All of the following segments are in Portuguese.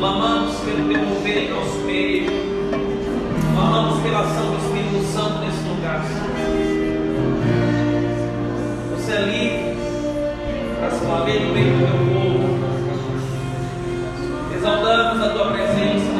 Clamamos pelo teu mover nosso meio. Clamamos pela ação do Espírito Santo nesse lugar. Você é livre para se mover no meio do teu povo. Exaltamos a tua presença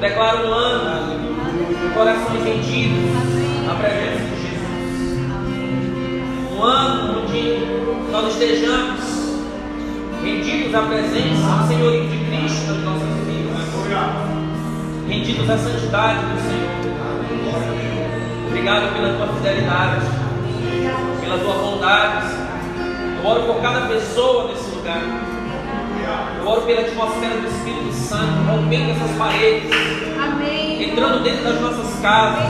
declaro um ano de corações rendidos à presença de Jesus. Um ano onde nós estejamos rendidos à presença, ao senhorio de Cristo nas nossas vidas. Rendidos à santidade do Senhor. Obrigado pela tua fidelidade, pela tua bondade. Eu oro por cada pessoa nesse lugar. Eu oro pela atmosfera do Espírito Santo, rompendo essas paredes, Amém. entrando dentro das nossas casas.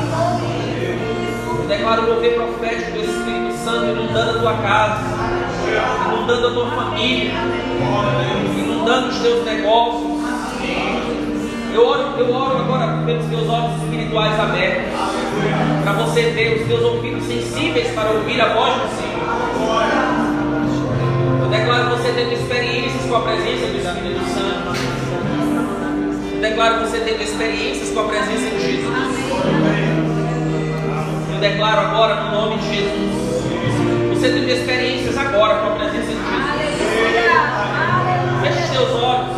Eu declaro o mover profético do Espírito Santo inundando a tua casa, inundando a tua família, inundando os teus negócios. Eu oro, eu oro agora pelos teus olhos espirituais abertos. Para você ter os teus ouvidos sensíveis para ouvir a voz do Senhor. Eu declaro você tendo experiências com a presença do Espírito Santo. Eu declaro você tendo experiências com a presença de Jesus. Eu declaro agora no nome de Jesus. Você tendo experiências agora com a presença de Jesus. Feche os teus olhos.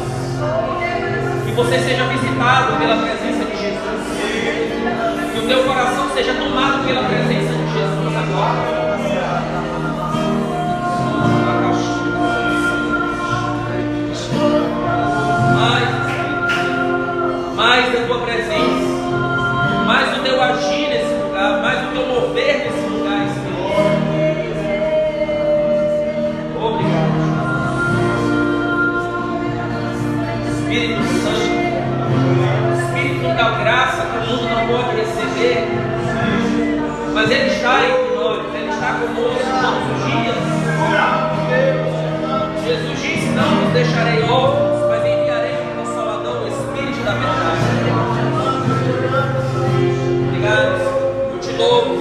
Que você seja visitado pela presença de Jesus. Que o teu coração seja tomado pela presença de Jesus agora. Mais, da tua presença, mais do teu agir nesse lugar, mais do teu mover nesse lugar, Espírito. Obrigado. Espírito Santo, Espírito da graça que o mundo não pode receber, mas Ele está entre nós, Ele está conosco todos os dias. Jesus disse: Não nos deixarei órfãos, eu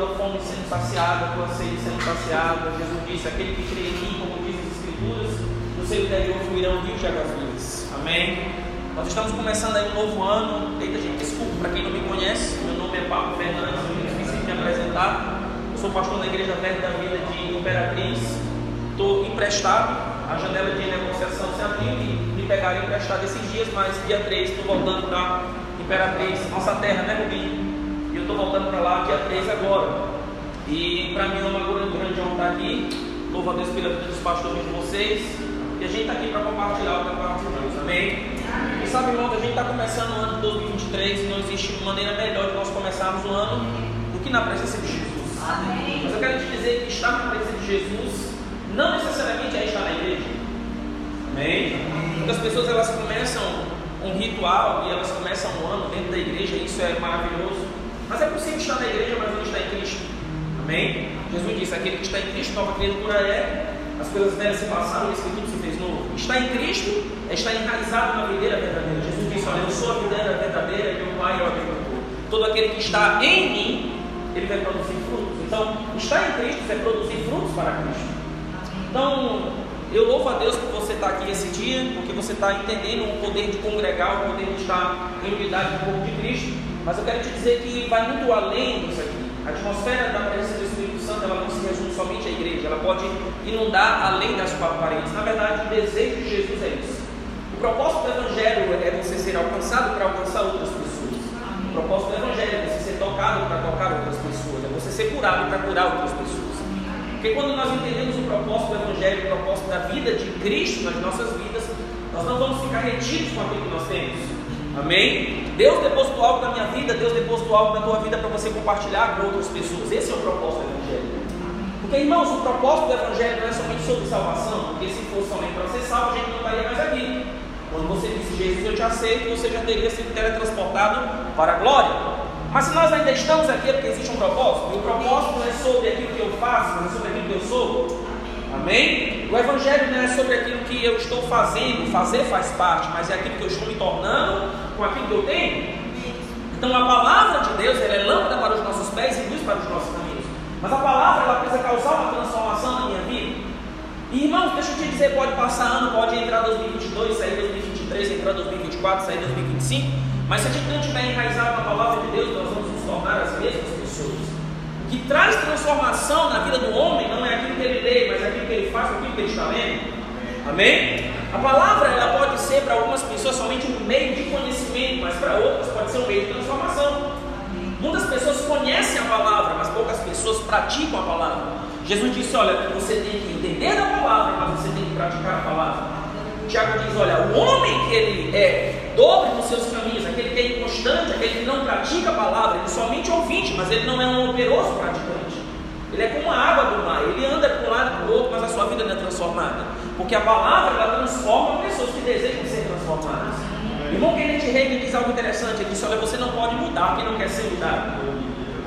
tua fome sendo saciada, a tua sede sendo saciada. Jesus disse: aquele que crê em mim, como diz as Escrituras, do seu interior fluirão rios de águas vivas. Amém? Nós estamos começando aí um novo ano. Eita, gente, desculpa, para quem não me conhece, meu nome é Pablo Fernandes, eu esqueci de me apresentar. Eu sou pastor da Igreja Verbo da Vida de Imperatriz. Estou emprestado, a janela de negociação se abriu e me pegaram emprestado esses dias, mas dia 3 estou voltando para Imperatriz, nossa terra, né, Rubinho? Voltando para lá dia 3 agora. E para mim é uma grande honra estar aqui. Louvo a Deus pela vida dos pastores de vocês. E a gente está aqui para compartilhar o que Deus. Amém? E sabe, irmão, que a gente está começando o ano de 2023 e não existe maneira melhor de nós começarmos o ano do que na presença de Jesus. Mas eu quero te dizer que estar na presença de Jesus não necessariamente é estar na igreja. Amém? Muitas pessoas elas começam um ritual e elas começam um ano dentro da igreja, e isso é maravilhoso. Mas é possível estar na igreja, mas não estar em Cristo. Amém? Jesus disse: aquele que está em Cristo, nova criatura é. As coisas velhas se passaram, isso que tudo se fez novo. Estar em Cristo é estar enraizado na videira verdadeira. Jesus disse: Olha, eu sou a videira verdadeira e meu Pai é o agricultor. Todo aquele que está em mim, ele vai produzir frutos. Então, estar em Cristo é produzir frutos para Cristo. Então, eu louvo a Deus por você estar aqui esse dia, porque você está entendendo o poder de congregar, o poder de estar em unidade com o corpo de Cristo. Mas eu quero te dizer que vai muito além disso aqui. A atmosfera da presença do Espírito Santo ela não se resume somente à igreja, ela pode inundar além das quatro paredes. Na verdade, o desejo de Jesus é isso. O propósito do Evangelho é você ser alcançado para alcançar outras pessoas. O propósito do Evangelho é você ser tocado para tocar outras pessoas, é você ser curado para curar outras pessoas. Porque quando nós entendemos o propósito do Evangelho, o propósito da vida de Cristo nas nossas vidas, nós não vamos ficar retidos com aquilo que nós temos. Amém? Deus depositou algo na minha vida, Deus depositou algo na tua vida para você compartilhar com outras pessoas. Esse é o propósito do Evangelho. Porque, irmãos, o propósito do Evangelho não é somente sobre salvação, porque se fosse somente para ser salvo, a gente não estaria mais aqui. Quando você disse Jesus, eu te aceito, você já teria sido teletransportado para a glória. Mas se nós ainda estamos aqui é porque existe um propósito, e o propósito não é sobre aquilo que eu faço, não é sobre aquilo que eu sou. Amém? O Evangelho não é sobre aquilo que eu estou fazendo, fazer faz parte, mas é aquilo que eu estou me tornando com aquilo que eu tenho. Então a palavra de Deus ela é lâmpada para os nossos pés e luz para os nossos caminhos. Mas a palavra ela precisa causar uma transformação na minha vida. E irmãos, deixa eu te dizer, pode passar ano, pode entrar 2022, sair 2023, entrar 2024, sair 2025. Mas se a gente não estiver enraizado na palavra de Deus, nós vamos nos tornar as mesmas pessoas que traz transformação na vida do homem não é aquilo que ele lê, mas é aquilo que ele faz, é aquilo que ele está lendo. Amém? A palavra ela pode ser para algumas pessoas somente um meio de conhecimento, mas para outras pode ser um meio de transformação. Muitas pessoas conhecem a palavra, mas poucas pessoas praticam a palavra. Jesus disse: Olha, você tem que entender a palavra, mas você tem que praticar a palavra. Tiago diz: Olha, o homem que ele é dobre nos seus caminhos, aquele que é inconstante, aquele que não pratica a palavra, ele é somente ouvinte, mas ele não é um operoso praticante. Ele é como a água do mar, ele anda para um lado e para o outro, mas a sua vida não é transformada. Porque a palavra ela transforma pessoas que desejam ser transformadas. Irmão Kenneth Reagan diz algo interessante, ele disse, olha, você não pode mudar quem não quer ser mudado.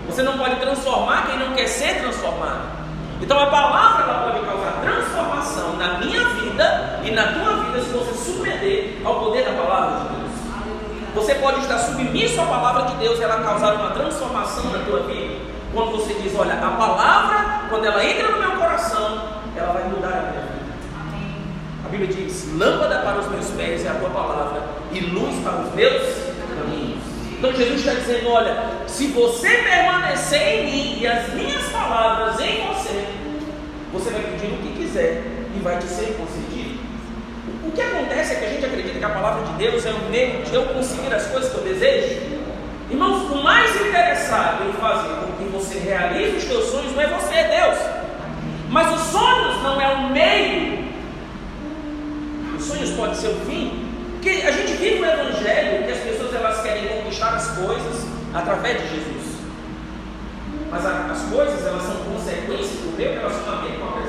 Você não pode transformar quem não quer ser transformado. Então a palavra ela pode causar transformação na minha vida e na tua vida se você submeter ao poder da palavra de Deus. Você pode estar submisso à palavra de Deus e ela causar uma transformação na tua vida. Quando você diz, olha, a palavra, quando ela entra no meu coração, ela vai mudar a minha vida. A Bíblia diz: lâmpada para os meus pés é a tua palavra e luz para os meus caminhos. Então Jesus está dizendo: olha, se você permanecer em mim e as minhas palavras em você, você vai pedir o que quiser e vai te ser concedido. O que acontece é que a gente acredita que a palavra de Deus é o meio de eu conseguir as coisas que eu desejo. Irmãos, o mais interessado em fazer com que você realize os seus sonhos não é você, é Deus. Mas os sonhos não é o meio. Os sonhos podem ser o fim. Porque a gente vive um evangelho que as pessoas elas querem conquistar as coisas através de Jesus. Mas as coisas elas são consequências do meu relacionamento com a Jesus.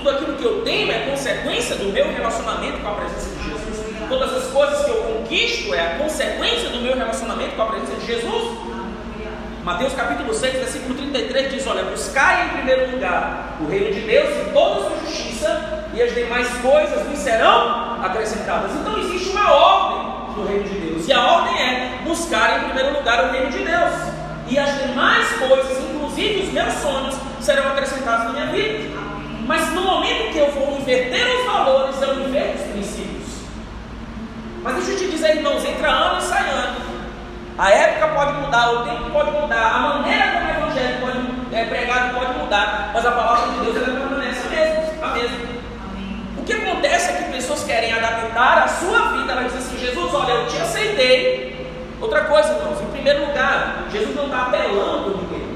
Tudo aquilo que eu tenho é consequência do meu relacionamento com a presença de Jesus todas as coisas que eu conquisto é a consequência do meu relacionamento com a presença de Jesus. Mateus capítulo 6, versículo 33 diz: Olha, buscai em primeiro lugar o reino de Deus e toda a sua justiça, e as demais coisas lhe serão acrescentadas. Então existe uma ordem do reino de Deus, e a ordem é buscar em primeiro lugar o reino de Deus, e as demais coisas, inclusive os meus sonhos, serão acrescentados na minha vida. Mas no momento que eu vou inverter os valores, eu inverto os princípios. Mas deixa eu te dizer, irmãos, entra ano e sai ano. A época pode mudar, o tempo pode mudar, a maneira como o evangelho pode, é pregado pode mudar, mas a palavra de Deus ela permanece a mesma, a mesma. O que acontece é que pessoas querem adaptar a sua vida, ela diz assim, Jesus, olha, eu te aceitei. Outra coisa, irmãos, em primeiro lugar, Jesus não está apelando ninguém.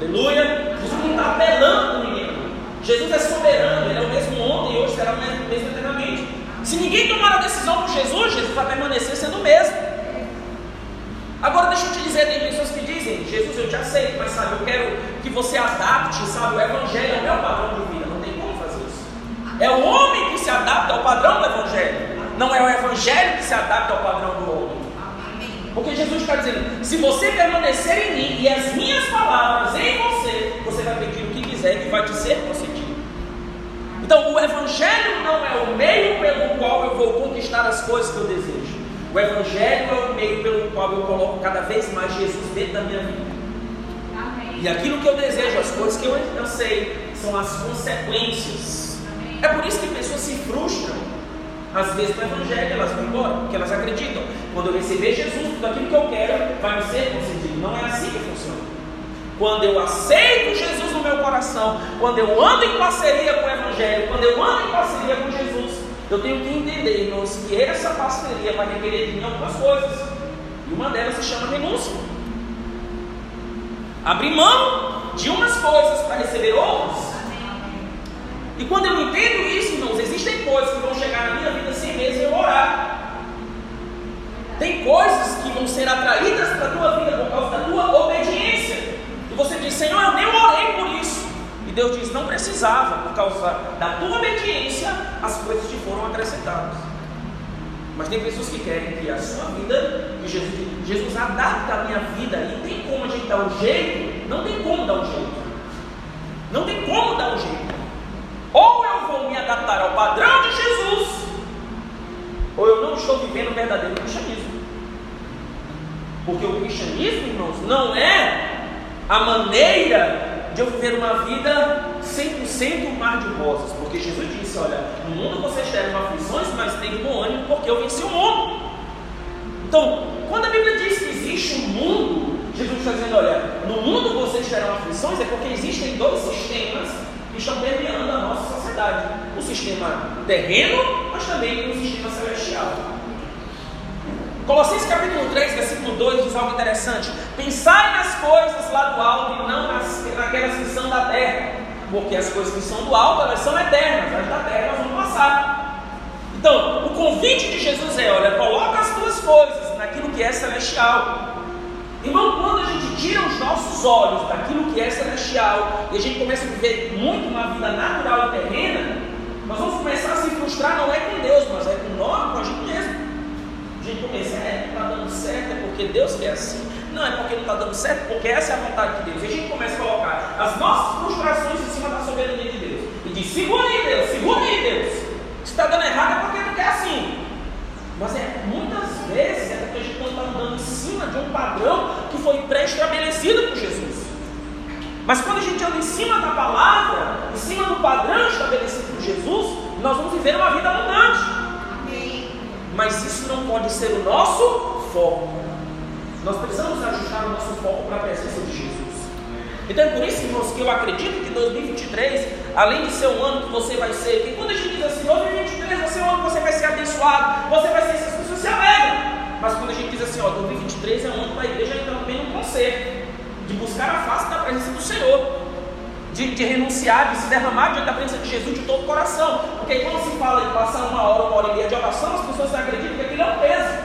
Aleluia! Jesus não está apelando ninguém. Jesus é soberano, ele é o mesmo ontem e hoje será o mesmo, mesmo eternamente. Se ninguém tomar a decisão por Jesus, Jesus vai permanecer sendo o mesmo. Agora deixa eu te dizer, tem pessoas que dizem, Jesus eu te aceito, mas sabe, eu quero que você adapte, sabe, o Evangelho ao meu padrão de vida. Não tem como fazer isso. É o homem que se adapta ao padrão do Evangelho. Não é o Evangelho que se adapta ao padrão do homem. Porque Jesus está dizendo: se você permanecer em mim e as minhas palavras em você, você vai pedir o que quiser e vai te ser concedido. Então, o Evangelho não é o meio pelo qual eu vou conquistar as coisas que eu desejo. O Evangelho é o meio pelo qual eu coloco cada vez mais Jesus dentro da minha vida. Amém. E aquilo que eu desejo, as coisas que eu, eu sei, são as consequências. Amém. É por isso que pessoas se frustram. Às vezes no Evangelho elas vão embora, porque elas acreditam. Quando eu receber Jesus, tudo aquilo que eu quero vai me ser concedido. Não é assim que funciona. Quando eu aceito Jesus no meu coração, quando eu ando em parceria com o Evangelho, quando eu ando em parceria com Jesus, eu tenho que entender, irmãos, que essa parceria vai requerer de mim algumas coisas. E uma delas se chama renúncia. Abrir mão de umas coisas para receber outras. E quando eu entendo isso, irmãos, existem coisas que vão chegar na minha vida sem mesmo eu orar. Tem coisas que vão ser atraídas para a tua vida por causa da tua obediência. Você diz, Senhor, eu nem orei por isso. E Deus diz, não precisava, por causa da tua obediência, as coisas te foram acrescentadas. Mas tem pessoas que querem que a sua vida, que Jesus, Jesus adapta a minha vida, e tem como a gente dar um jeito, não tem como dar um jeito. Não tem como dar um jeito. Ou eu vou me adaptar ao padrão de Jesus, ou eu não estou vivendo o verdadeiro cristianismo. Porque o cristianismo, irmãos, não é a maneira de eu viver uma vida 100% mar de rosas, porque Jesus disse: Olha, no mundo vocês terão aflições, mas tem bom ânimo, porque eu venci o mundo. Então, quando a Bíblia diz que existe um mundo, Jesus está dizendo: Olha, no mundo vocês terão aflições, é porque existem dois sistemas estão permeando a nossa sociedade: o sistema terreno, mas também o sistema celestial. Colossenses capítulo 3, versículo 2 diz algo interessante: Pensai nas coisas lá do alto e não nas, naquelas que são da terra, porque as coisas que são do alto elas são eternas, as da terra elas vão passar. Então, o convite de Jesus é: olha, coloca as tuas coisas naquilo que é celestial. Irmão, quando a gente tira os nossos olhos daquilo que é celestial e a gente começa a viver muito uma vida natural e terrena, nós vamos começar a se frustrar não é com Deus, mas é com nós, com a gente mesmo gente começa, é, não está dando certo, é porque Deus quer assim. Não, é porque não está dando certo, porque essa é a vontade de Deus. E a gente começa a colocar as nossas frustrações em cima da soberania de Deus. E diz, segura aí Deus, segura aí Deus. Se está dando errado é porque não quer assim. Mas é, muitas vezes é porque a gente não está andando em cima de um padrão que foi pré-estabelecido por Jesus. Mas quando a gente anda em cima da palavra, em cima do padrão estabelecido por Jesus, nós vamos viver uma vida abundante mas isso não pode ser o nosso foco. Nós precisamos ajustar o nosso foco para a presença de Jesus. Então é por isso, irmãos, que eu acredito que 2023, além de ser um ano que você vai ser, que quando a gente diz assim, 2023 vai ser um ano que você vai ser abençoado, você vai ser, as pessoas se alegram. Mas quando a gente diz assim, ó, 2023 é um ano que a igreja entrar também num conselho, de buscar a face da presença do Senhor de, de, renunciar, de se derramar diante da presença de Jesus de todo o coração. Porque quando se fala em passar uma hora, uma hora e meia de oração, as pessoas acreditam que aquilo é um peso.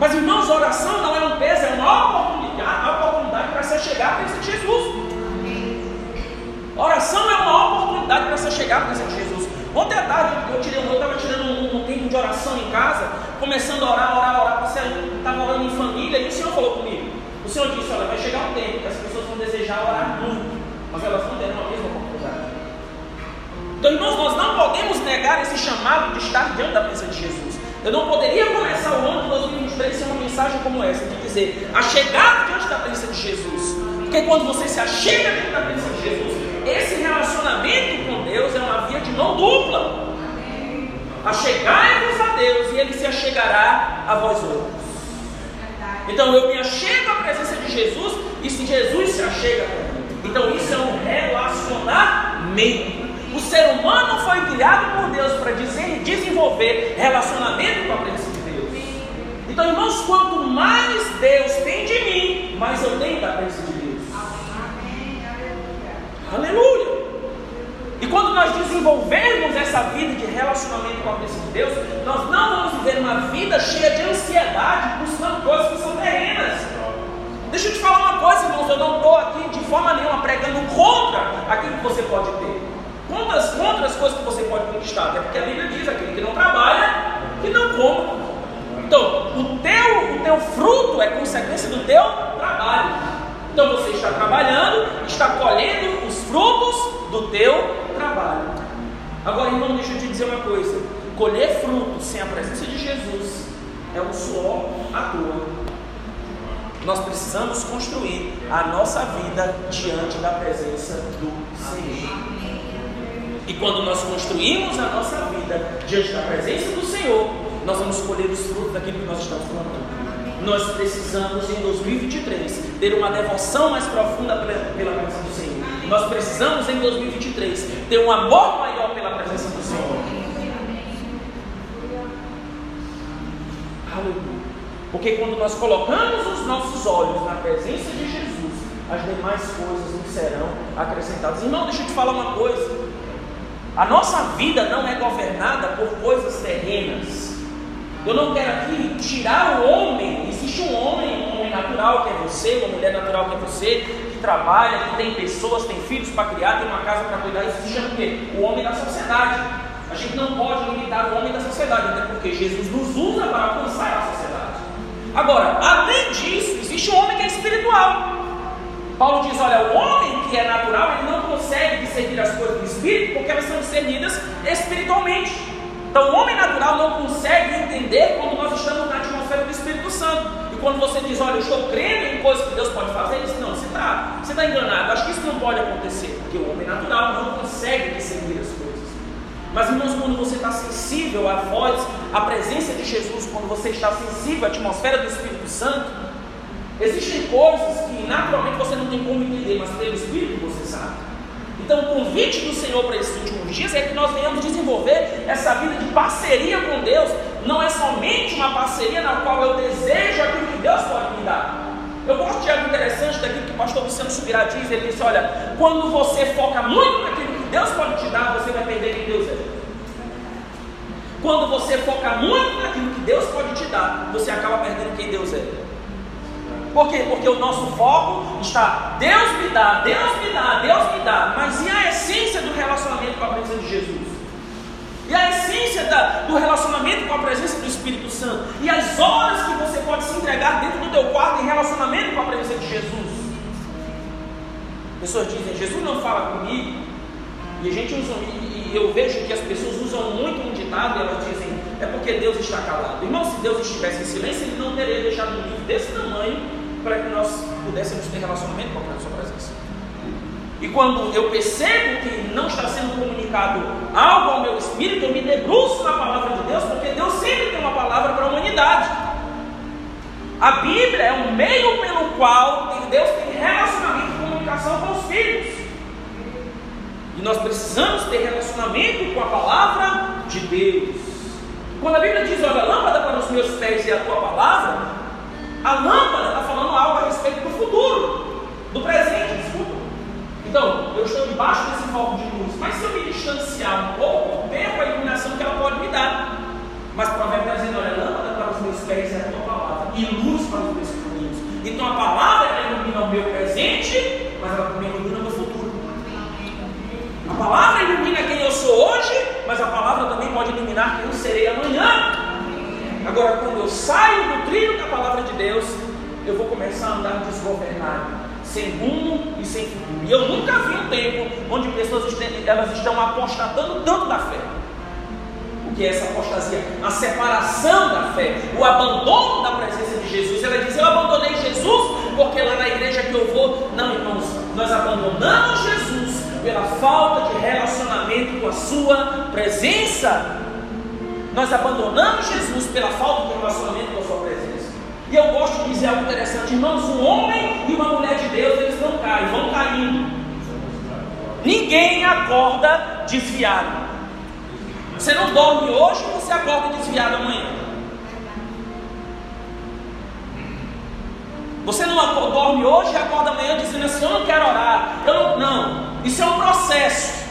Mas irmãos, oração não é um peso, é uma oportunidade, uma oportunidade para você chegar à presença de Jesus. Oração é uma oportunidade para você chegar à presença de Jesus. Ontem à tarde eu tirei, eu estava tirando um, um, tempo de oração em casa, começando a orar, orar, orar, você estava orando em família, e o Senhor falou comigo. O Senhor disse, olha, vai chegar um tempo que as pessoas vão desejar orar muito mas elas não deram a mesma oportunidade. Então, irmãos, nós não podemos negar esse chamado de estar diante da presença de Jesus. Eu não poderia começar o ano de 2023 sem uma mensagem como essa, de dizer, a chegar diante da presença de Jesus. Porque quando você se achega diante da presença de Jesus, esse relacionamento com Deus é uma via de mão dupla. Achegai-vos a Deus e Ele se achegará a vós outros. Então eu me achego à presença de Jesus e se Jesus se achega a mim. Então isso é um relacionamento. O ser humano foi criado por Deus para desenvolver relacionamento com a presença de Deus. Então, irmãos, quanto mais Deus tem de mim, mais eu tenho da presença de Deus. Aleluia. E quando nós desenvolvermos essa vida de relacionamento com a presença de Deus, nós não vamos viver uma vida cheia de ansiedade, buscando coisas que são terrenas. Deixa eu te falar uma coisa, irmãos, eu não estou aqui de forma nenhuma pregando contra aquilo que você pode ter. Contra as, contra as coisas que você pode conquistar. Até porque a Bíblia diz aquele que não trabalha, que não come. Então, o teu, o teu fruto é consequência do teu trabalho. Então você está trabalhando, está colhendo os frutos do teu trabalho. Agora, irmão, deixa eu te dizer uma coisa: colher frutos sem a presença de Jesus é um suor à toa. Nós precisamos construir a nossa vida diante da presença do Senhor. E quando nós construímos a nossa vida diante da presença do Senhor, nós vamos colher os frutos daquilo que nós estamos plantando. Nós precisamos, em 2023, ter uma devoção mais profunda pela, presença do Senhor. Nós precisamos, em 2023, ter um amor maior pela presença do Senhor. Aleluia. Porque quando nós colocamos os nossos olhos na presença de Jesus, as demais coisas nos serão acrescentadas. Irmão, deixa eu te falar uma coisa. A nossa vida não é governada por coisas terrenas. Eu não quero aqui tirar o homem. Existe um homem, um homem natural que é você, uma mulher natural que é você, que trabalha, que tem pessoas, tem filhos para criar, tem uma casa para cuidar. Isso o quê? O homem da sociedade. A gente não pode limitar o homem da sociedade, até porque Jesus nos usa para alcançar a sociedade. Agora, além disso, existe um homem que é espiritual. Paulo diz: olha, o homem que é natural, ele não consegue discernir as coisas do espírito porque elas são discernidas espiritualmente. Então, o homem natural não consegue entender quando nós estamos na atmosfera do Espírito Santo. E quando você diz, olha, eu estou crendo em coisas que Deus pode fazer, ele diz: não, você está você tá enganado. Acho que isso não pode acontecer, porque o homem natural não consegue discernir as coisas. Mas, irmãos, quando você está sensível à voz, à presença de Jesus, quando você está sensível à atmosfera do Espírito Santo, existem coisas que naturalmente você não tem como entender, mas pelo Espírito você sabe. Então, o convite do Senhor para esses últimos dias é que nós venhamos desenvolver essa vida de parceria com Deus, não é somente uma parceria na qual eu desejo aquilo que Deus pode me dar. Eu gosto de algo interessante daquilo que o pastor Luciano Subirá diz. Ele disse: Olha, quando você foca muito naquilo que Deus pode te dar, você vai perder quem Deus é. Quando você foca muito naquilo que Deus pode te dar, você acaba perdendo quem Deus é. Por quê? Porque o nosso foco está, Deus me dá, Deus me dá, Deus me dá. Mas e a essência do relacionamento com a presença de Jesus? E a essência da, do relacionamento com a presença do Espírito Santo. E as horas que você pode se entregar dentro do teu quarto em relacionamento com a presença de Jesus. Pessoas dizem, Jesus não fala comigo. E a gente usa, e eu vejo que as pessoas usam muito um ditado e elas dizem, é porque Deus está calado. Irmão, se Deus estivesse em silêncio, Ele não teria deixado um livro desse tamanho para que nós pudéssemos ter relacionamento com a sua presença. E quando eu percebo que não está sendo comunicado algo ao meu espírito, eu me debruço na palavra de Deus, porque Deus sempre tem uma palavra para a humanidade. A Bíblia é um meio pelo qual Deus tem relacionamento e comunicação com os filhos. E nós precisamos ter relacionamento com a palavra de Deus. Quando a Bíblia diz, olha, lâmpada para os meus pés e a tua palavra, a lâmpada está falando algo a respeito do futuro, do presente, desculpa. Então, eu estou debaixo desse foco de luz, mas se eu me distanciar um pouco, eu perco a iluminação que ela pode me dar. Mas o provérbio está dizendo: olha, lâmpada para os meus pés é a tua palavra, e luz para os meus caminhos. Então a palavra ela ilumina o meu presente, mas ela também ilumina o meu futuro. A palavra ilumina quem eu sou hoje, mas a palavra também pode iluminar quem eu serei amanhã. Agora, quando eu saio do trilho palavra de Deus, eu vou começar a andar desgovernado sem rumo e sem futuro. E eu nunca vi um tempo onde pessoas elas estão apostatando tanto da fé. O que é essa apostasia? A separação da fé, o abandono da presença de Jesus. Ela diz: Eu abandonei Jesus porque lá na igreja que eu vou. Não, irmãos, nós abandonamos Jesus pela falta de relacionamento com a Sua presença. Nós abandonamos Jesus pela falta de relacionamento com. E eu gosto de dizer algo interessante, irmãos, um homem e uma mulher de Deus, eles não caem, vão caindo. Ninguém acorda desviado. Você não dorme hoje, você acorda desviado amanhã. Você não dorme hoje e acorda amanhã dizendo assim, eu não quero orar. Eu não, não. Isso é um processo.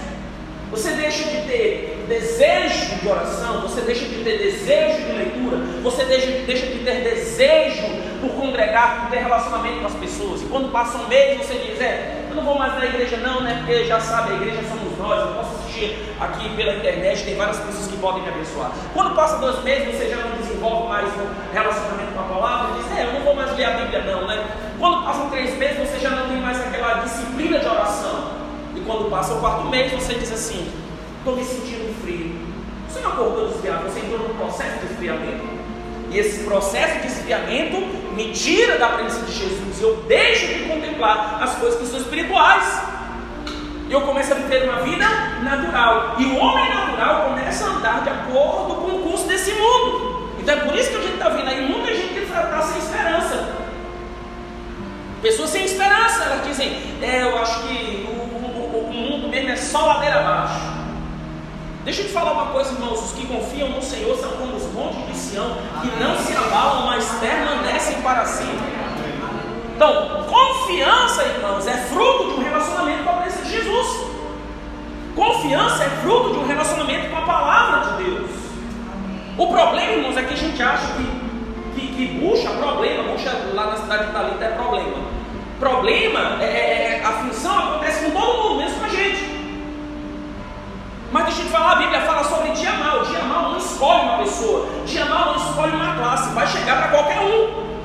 Você deixa de ter desejo de oração, você deixa de ter desejo de leitura, você deixa, deixa de ter desejo por congregar, por ter relacionamento com as pessoas. E quando passa um mês, você diz: É, eu não vou mais na igreja, não, né? Porque já sabe, a igreja somos nós, eu posso assistir aqui pela internet, tem várias pessoas que podem me abençoar. Quando passa dois meses, você já não desenvolve mais um relacionamento com a palavra, diz: É, eu não vou mais ler a Bíblia, não, né? Quando passam três meses, você já não tem mais aquela disciplina de oração. E quando passa o quarto mês, você diz assim: estou me sentindo frio. Você não acordou desviado, você entrou num processo de esfriamento. E esse processo de esfriamento me tira da presença de Jesus. Eu deixo de contemplar as coisas que são espirituais. E eu começo a viver uma vida natural. E o homem natural começa a andar de acordo com o curso desse mundo. Então é por isso que a gente está vendo aí muita gente que está sem esperança. Pessoas sem esperança, elas dizem, é, eu acho que o, o, o mundo mesmo é só ladeira. Deixa eu te falar uma coisa, irmãos: os que confiam no Senhor são como os montes de Sião, que não se abalam, mas permanecem para sempre. Então, confiança, irmãos, é fruto de um relacionamento com a presença de Jesus. Confiança é fruto de um relacionamento com a palavra de Deus. O problema, irmãos, é que a gente acha que, que, que bucha, problema, bucha lá na cidade de Talita é problema. Problema, é, é, é a função acontece com todo mundo, mesmo com a gente. Mas deixa eu te falar, a Bíblia fala sobre dia mal. Dia mal não escolhe uma pessoa, dia mal não escolhe uma classe, vai chegar para qualquer um.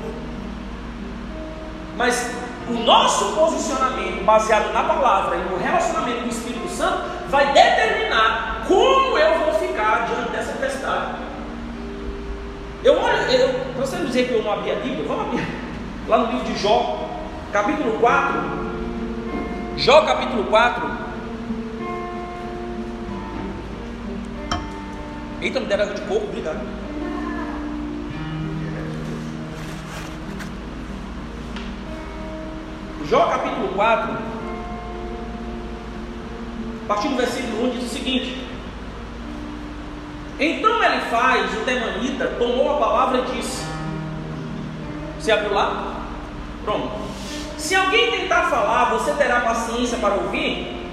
Mas o nosso posicionamento baseado na palavra e no relacionamento com o Espírito Santo vai determinar como eu vou ficar diante dessa tempestade. Eu olho, para você não dizer que eu não abri a Bíblia, vamos abrir lá no livro de Jó, capítulo 4. Jó, capítulo 4. Eita, me deram água de coco, obrigado. Jó capítulo 4, a partir do versículo 1 diz o seguinte: Então ele faz, o temanita, tomou a palavra e disse: Você abriu lá? Pronto. Se alguém tentar falar, você terá paciência para ouvir?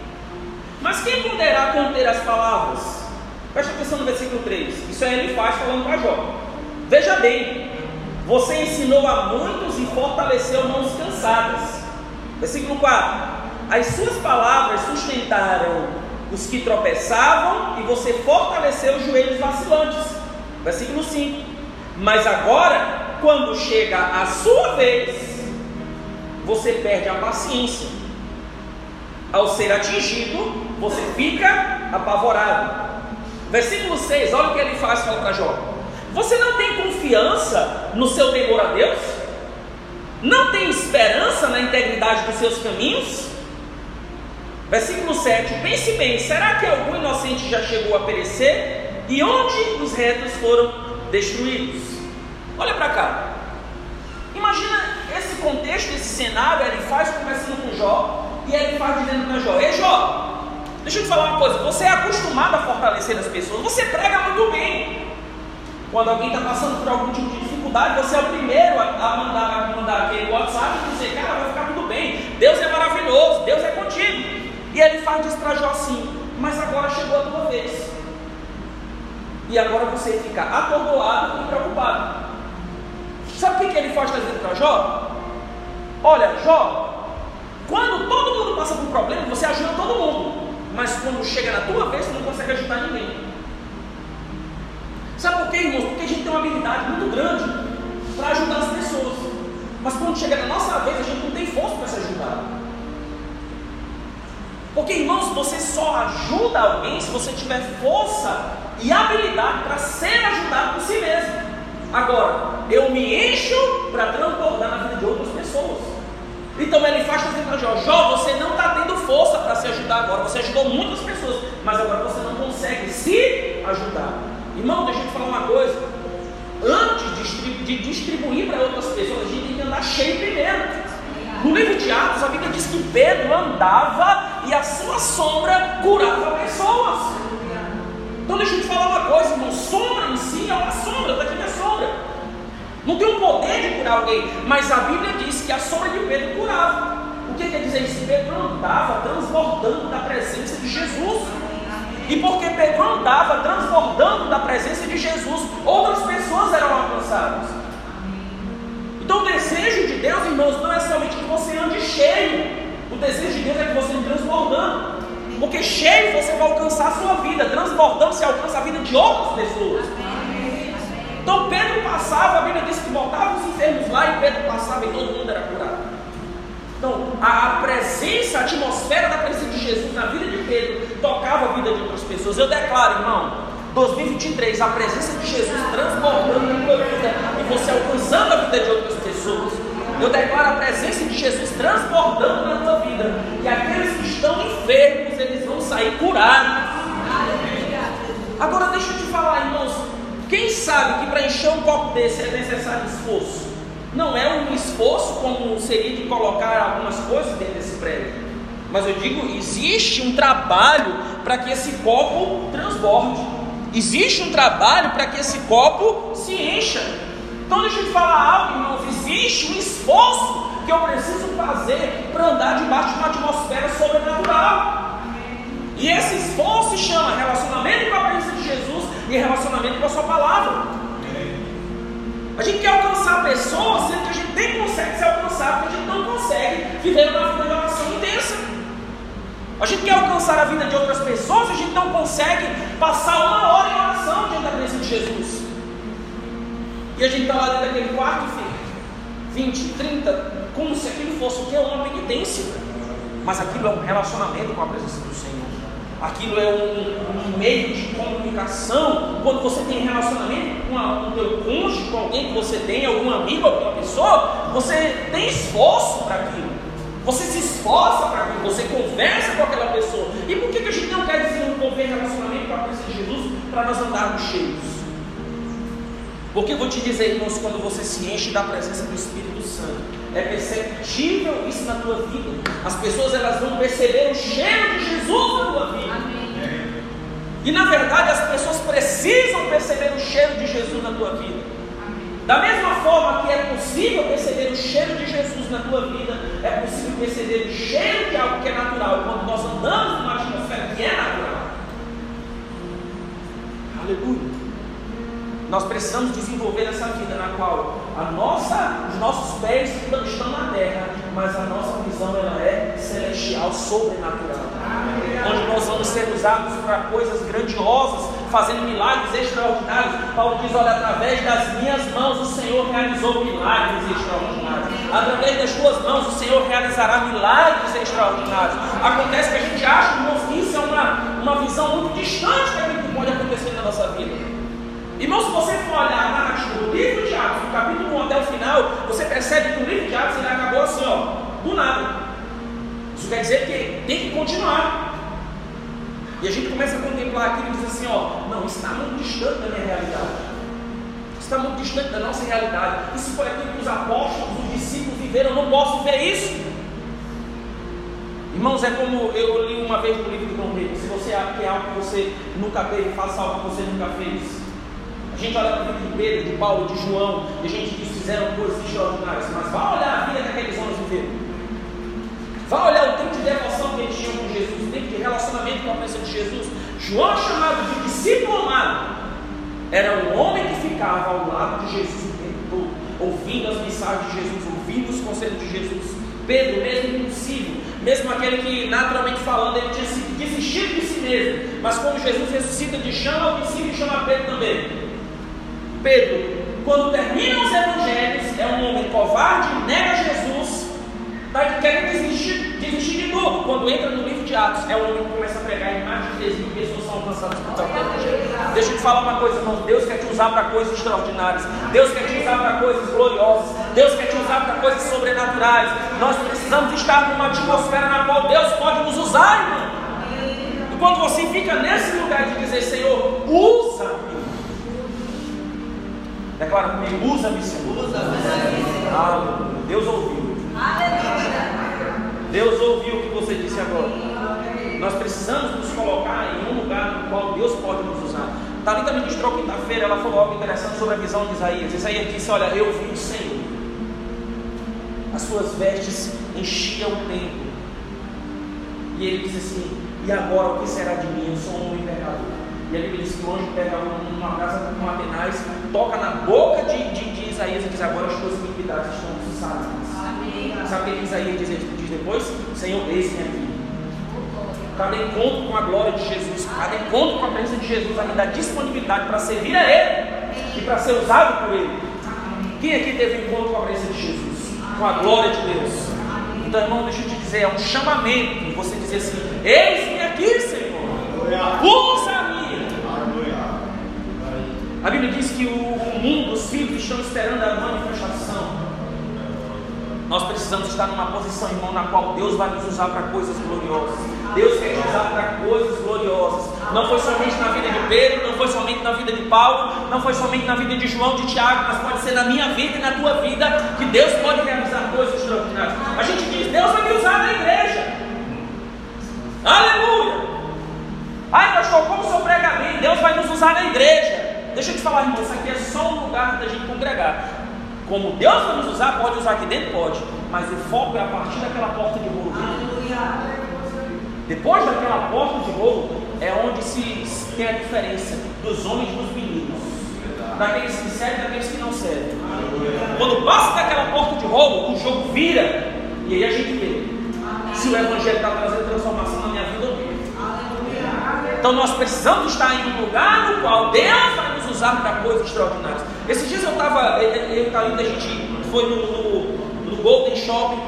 Mas quem poderá conter as palavras? Preste atenção no versículo 3. Isso é ele faz falando para Jó. Veja bem, você ensinou a muitos e fortaleceu mãos cansadas. Versículo 4. As suas palavras sustentaram os que tropeçavam e você fortaleceu os joelhos vacilantes. Versículo 5. Mas agora, quando chega a sua vez, você perde a paciência. Ao ser atingido, você fica apavorado. Versículo 6, olha o que ele faz para Jó. Você não tem confiança no seu temor a Deus? Não tem esperança na integridade dos seus caminhos? Versículo 7: Pense bem: será que algum inocente já chegou a perecer? E onde os retos foram destruídos? Olha para cá. Imagina esse contexto, esse cenário. Ele faz conversando com Jó. E ele faz dizendo para Jó: Ei Jó, deixa eu te falar uma coisa. Você é acostumado a fortalecer as pessoas. Você prega muito bem. Quando alguém está passando por algum tipo de dificuldade, você é o primeiro a, mandar, a mandar aquele WhatsApp e dizer: Cara, vai ficar tudo bem. Deus é maravilhoso. Deus é contigo. E ele faz Jó assim: Mas agora chegou a tua vez. E agora você fica atordoado e preocupado. Sabe o que ele faz dizendo para Jó? Olha, Jó, quando todo mundo passa por um problema, você ajuda todo mundo. Mas quando chega na tua vez, você não consegue ajudar ninguém. Sabe por quê, irmãos? Porque a gente tem uma habilidade muito grande para ajudar as pessoas. Mas quando chega na nossa vez, a gente não tem força para se ajudar. Porque, irmãos, você só ajuda alguém se você tiver força e habilidade para ser ajudado por si mesmo. Agora, eu me encho para transbordar na vida de outras pessoas. Então ele faz dizer para Jó, Jó, você não está tendo força para se ajudar agora. Você ajudou muitas pessoas, mas agora você não consegue se ajudar. Irmão, deixa eu te falar uma coisa. Antes de distribuir para outras pessoas, a gente tem que andar cheio primeiro. No livro de Atos, a Bíblia diz que Pedro andava e a sua sombra curava pessoas. Então deixa eu te falar uma coisa, irmão. Sombra em si é uma sombra, daqui minha sombra. Não tem o poder de curar alguém, mas a Bíblia diz que a sombra de Pedro curava. Que quer dizer isso? Pedro andava transbordando da presença de Jesus. E porque Pedro andava transbordando da presença de Jesus, outras pessoas eram alcançadas. Então o desejo de Deus, irmãos, não é somente que você ande cheio. O desejo de Deus é que você ande transbordando. Porque cheio você vai alcançar a sua vida, transbordando você alcança a vida de outras pessoas. Então Pedro passava, a Bíblia diz que botava os enfermos lá e Pedro passava e todo mundo era curado. Então, a, presença, a atmosfera da presença de Jesus na vida de Pedro tocava a vida de outras pessoas. Eu declaro, irmão, 2023, a presença de Jesus transformando na tua vida e você alcançando a vida de outras pessoas. Eu declaro a presença de Jesus transbordando na tua vida. E aqueles que estão enfermos, eles vão sair curados. Agora deixa eu te falar, irmãos. Quem sabe que para encher um copo desse é necessário esforço? Não é um esforço como seria de colocar algumas coisas dentro desse prédio. Mas eu digo, existe um trabalho para que esse copo transborde. Existe um trabalho para que esse copo se encha. Então deixa eu te falar algo, irmãos. Existe um esforço que eu preciso fazer para andar debaixo de uma atmosfera sobrenatural. E esse esforço se chama relacionamento com a presença de Jesus e relacionamento com a sua palavra. A gente quer alcançar pessoas, sendo que a gente nem consegue se alcançar, porque a gente não consegue viver uma vida de oração intensa. A gente quer alcançar a vida de outras pessoas, a gente não consegue passar uma hora em oração diante da presença de Jesus. E a gente está lá dentro daquele quarto fica 20, 30, como se aquilo fosse o que? Uma penitência. Mas aquilo é um relacionamento com a presença do Senhor. Aquilo é um, um meio de comunicação. Quando você tem relacionamento com o teu cônjuge, com alguém que você tem, algum amigo, alguma pessoa, você tem esforço para aquilo. Você se esforça para aquilo, você conversa com aquela pessoa. E por que, que a gente não quer desenvolver relacionamento com a presença de Jesus para nós andarmos cheios? Porque eu vou te dizer, irmãos, quando você se enche da presença do Espírito Santo, é perceptível isso na tua vida. As pessoas elas vão perceber o cheiro de Jesus na tua. E na verdade as pessoas precisam perceber o cheiro de Jesus na tua vida. Da mesma forma que é possível perceber o cheiro de Jesus na tua vida, é possível perceber o cheiro de algo que é natural quando nós andamos numa atmosfera que é natural. Aleluia. Nós precisamos desenvolver essa vida na qual a nossa, os nossos pés estão na terra, mas a nossa visão ela é celestial, sobrenatural. Onde nós vamos ser usados para coisas grandiosas, fazendo milagres extraordinários. Paulo diz: Olha, através das minhas mãos o Senhor realizou milagres extraordinários. Através das tuas mãos o Senhor realizará milagres extraordinários. Acontece que a gente acha que isso é uma, uma visão muito distante daquilo que pode acontecer na nossa vida. Irmão, se você for olhar narrativa do livro de Atos, do capítulo 1 até o final, você percebe que o livro de Atos ele acabou assim, ó, do nada. Isso quer dizer que tem que continuar. E a gente começa a contemplar aquilo e diz assim, ó, não, isso está muito distante da minha realidade. Isso está muito distante da nossa realidade. Isso foi aquilo que os apóstolos, os discípulos viveram, eu não posso ver isso. Irmãos, é como eu li uma vez no livro de Dom Se você quer algo que você nunca teve, faça algo que você nunca fez. A gente olha para a vida de Pedro, de Paulo, de João, e a gente diz fizeram coisas extraordinárias, mas vá olhar a vida que aqueles homens viveram. Vá olhar o tempo de devoção que eles tinham com Jesus, o tempo de relacionamento com a presença de Jesus. João, chamado de discípulo amado, era um homem que ficava ao lado de Jesus o tempo todo, ouvindo as mensagens de Jesus, ouvindo os conselhos de Jesus. Pedro, mesmo impossível, mesmo aquele que naturalmente falando, ele tinha desistido de si mesmo, mas quando Jesus ressuscita, de chama o discípulo e chama Pedro também. Pedro, quando termina os evangelhos, é um homem covarde, nega Jesus, tá, quer desistir, desistir de tudo. Quando entra no livro de Atos, é um homem que começa a pregar e mais de 3 mil pessoas são alcançadas por do evangelho. Deixa eu te falar uma coisa, irmão. Deus quer te usar para coisas extraordinárias. Deus quer te usar para coisas gloriosas. Deus quer te usar para coisas sobrenaturais. Nós precisamos estar numa atmosfera na qual Deus pode nos usar, irmão. E quando você fica nesse lugar de dizer, Senhor, usa-me. Declara comigo, usa-me, Senhor. Usa-me. Aleluia. Deus ouviu. Aleluia. Deus ouviu o que você disse agora. Nós precisamos nos colocar em um lugar no qual Deus pode nos usar. Talita ministrou quinta-feira, ela falou algo interessante sobre a visão de Isaías. Isaías disse: Olha, eu vi o Senhor. As suas vestes enchiam o templo. E ele disse assim: E agora o que será de mim? Eu sou um homem pecador. E a Bíblia diz que o anjo pega uma brasa com atenaz, toca na boca de, de, de, Isaías e diz: Agora as tuas iniquidades estão cessadas. Sabe o que Isaías diz, diz depois? Senhor, eis-me aqui. Cada encontro com a glória de Jesus, cada encontro com a presença de Jesus vai me dar disponibilidade para servir a Ele e para ser usado por Ele. Quem aqui teve encontro com a presença de Jesus? Com a glória de Deus. Então, irmão, deixa eu te dizer, é um chamamento. Você dizer assim: Eis-me aqui, Senhor. A Bíblia diz que o mundo, os filhos estão esperando a manifestação. Nós precisamos estar numa posição, irmão, na qual Deus vai nos usar para coisas gloriosas. Deus quer te usar para coisas gloriosas. Não foi somente na vida de Pedro, não foi somente na vida de Paulo, não foi somente na vida de João, de Tiago, mas pode ser na minha vida e na tua vida que Deus pode realizar coisas extraordinárias. A gente diz, Deus vai me usar na igreja. Aleluia! Ai, pastor, como sou pregador? Deus vai nos usar na igreja. Deixa eu te falar, irmão, isso aqui é só um lugar da gente congregar. Como Deus vai nos usar, pode usar aqui dentro? Pode. Mas o foco é a partir daquela porta de rolo. Depois daquela porta de rolo, é onde se tem a diferença dos homens e dos meninos. Daqueles que servem e daqueles que não servem. Quando passa daquela porta de rolo, o jogo vira. E aí a gente vê se o Evangelho está trazendo transformação na minha vida ou não. Então nós precisamos estar em um lugar no qual Deus vai usar para coisas extraordinárias. Esses dias eu estava, eu e Thalita, a gente foi no, no, no, Golden Shopping,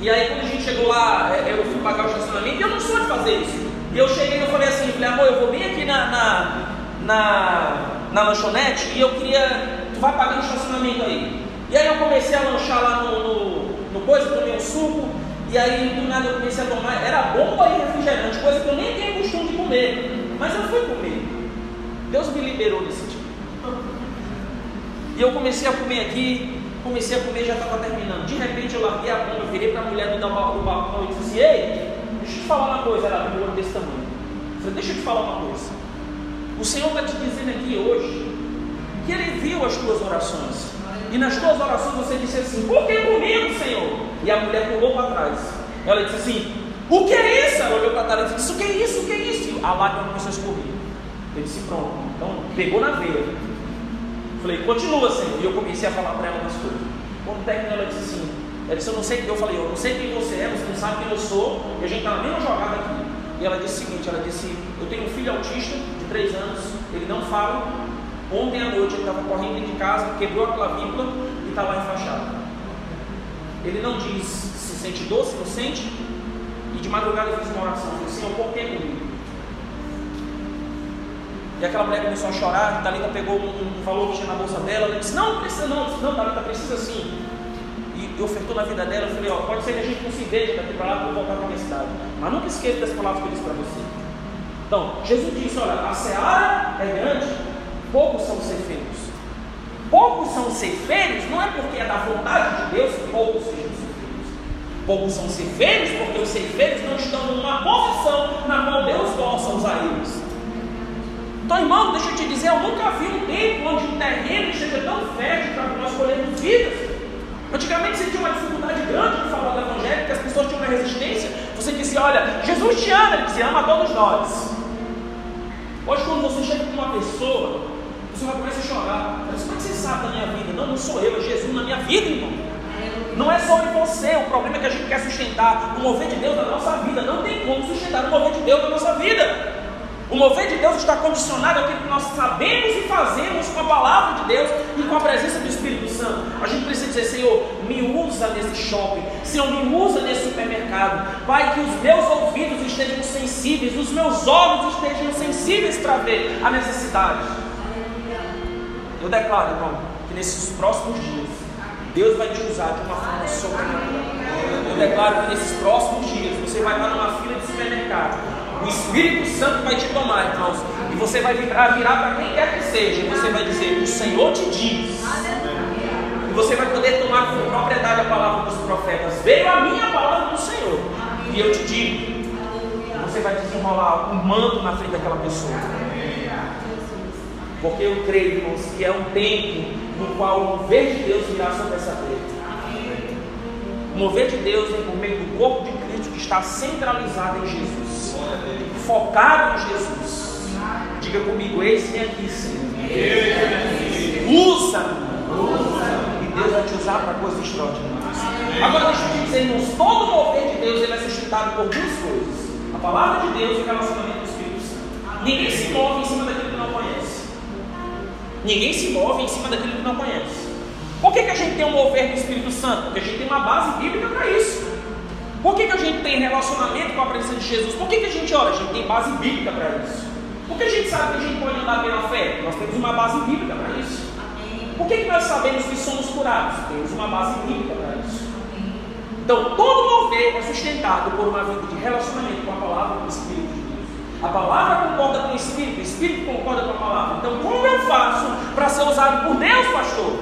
e aí quando a gente chegou lá, é, eu fui pagar o estacionamento, e eu não sou de fazer isso. E eu cheguei e eu falei assim, falei, amor, eu vou bem aqui na, na, na, na lanchonete e eu queria. Tu vai pagar o estacionamento aí. E aí eu comecei a lanchar lá no, no, no coisa, tomei um suco, e aí do nada eu comecei a tomar, era bomba e refrigerante, coisa que eu nem tenho costume de comer, mas eu fui comer. Deus me liberou desse tipo. E eu comecei a comer aqui, comecei a comer já estava terminando. De repente eu larguei a bomba, virei para a mulher do balcão e disse ei, deixa eu te falar uma coisa, ela abriu olho desse tamanho. Eu falei, deixa eu te falar uma coisa. O Senhor está te dizendo aqui hoje que Ele viu as tuas orações. E nas tuas orações você disse assim: Por que comigo, Senhor? E a mulher pulou para trás. Ela disse assim: O que é isso? Ela olhou para trás e disse: O que é isso? O que é isso? A lágrima começou a escorrer. Eu disse: Pronto. Então pegou na veia. Falei: Continua, Senhor. E eu comecei a falar para ela umas coisas. Quando terminou, ela disse assim: Ela disse: Eu não sei. Eu falei: Eu não sei quem você é, você não sabe quem eu sou. E a gente está na mesma jogada aqui. E ela disse o seguinte: Ela disse: Eu tenho um filho autista de 3 anos. Ele não fala, Ontem à noite ele estava correndo de casa, quebrou a clavícula e está lá enfaixado. Ele não diz se sente dor, se não sente. E de madrugada eu fiz uma oração. Eu falei, Senhor, por que comigo? E aquela mulher começou a chorar. Thalita pegou um, um valor que tinha na bolsa dela. Ela disse: Não, precisa não. não, Thalita, precisa sim. E ofertou na vida dela. Eu falei: Ó, pode ser que a gente não se veja daqui para lá para voltar para a minha cidade. Mas nunca esqueça das palavras que eu disse para você. Então, Jesus disse: Olha, a seara é grande, poucos são ceifeiros. Poucos são ceifeiros não é porque é da vontade de Deus que poucos sejam ceifeiros. Poucos são ceifeiros porque os ceifeiros não estão numa posição na qual Deus possa usar eles. Então, irmão, deixa eu te dizer, eu nunca vi um tempo onde um terreno esteja tão fértil para nós colhermos vidas. Antigamente você tinha uma dificuldade grande de falar do Evangelho, porque as pessoas tinham uma resistência. Você dizia, olha, Jesus te ama, ele dizia, ama a todos nós. Hoje, quando você chega com uma pessoa você vai começar a chorar. Mas como é que você sabe da minha vida? Não, não sou eu, é Jesus na minha vida, irmão. Não é sobre você, o problema é que a gente quer sustentar o mover de Deus na nossa vida. Não tem como sustentar o mover de Deus na nossa vida. O mover de Deus está condicionado àquilo que nós sabemos e fazemos com a palavra de Deus e com a presença do Espírito Santo. A gente precisa dizer, Senhor, me usa nesse shopping, Senhor, me usa nesse supermercado. Pai, que os meus ouvidos estejam sensíveis, os meus olhos estejam sensíveis para ver a necessidade. Eu declaro, irmão, que nesses próximos dias, Deus vai te usar de uma forma sobrenatural. Eu declaro que nesses próximos dias, você vai estar numa fila de supermercado. O Espírito Santo vai te tomar, irmãos. E você vai virar, virar para quem quer que seja. E você vai dizer: O Senhor te diz. E você vai poder tomar com propriedade a palavra dos profetas. Veio a minha palavra do Senhor. E eu te digo. Você vai desenrolar um manto na frente daquela pessoa. Porque eu creio, irmãos, que é um tempo no qual o mover de Deus virá sobre essa terra. O mover de Deus vem por meio do corpo de Cristo que está centralizado em Jesus, focado em Jesus. Diga comigo, eis-me aqui, Senhor. Usa-me. E Deus vai te usar para coisas extraordinárias. Agora deixa eu te dizer, irmãos, todo mover de Deus ele é sustentado por duas coisas: a palavra de Deus e o relacionamento do Espírito Santo. Ninguém se move em cima daquilo que não conhece. Ninguém se move em cima daquilo que não conhece. Por que, que a gente tem um mover do Espírito Santo? Porque a gente tem uma base bíblica para isso. Por que, que a gente tem relacionamento com a presença de Jesus? Por que, que a gente ora? A gente tem base bíblica para isso. Por que a gente sabe que a gente pode andar pela fé? Nós temos uma base bíblica para isso. Por que, que nós sabemos que somos curados? Temos uma base bíblica para isso. Então, todo mover é sustentado por uma vida de relacionamento com a palavra do Espírito de a palavra concorda com o Espírito, o Espírito concorda com a palavra. Então, como eu faço para ser usado por Deus, pastor?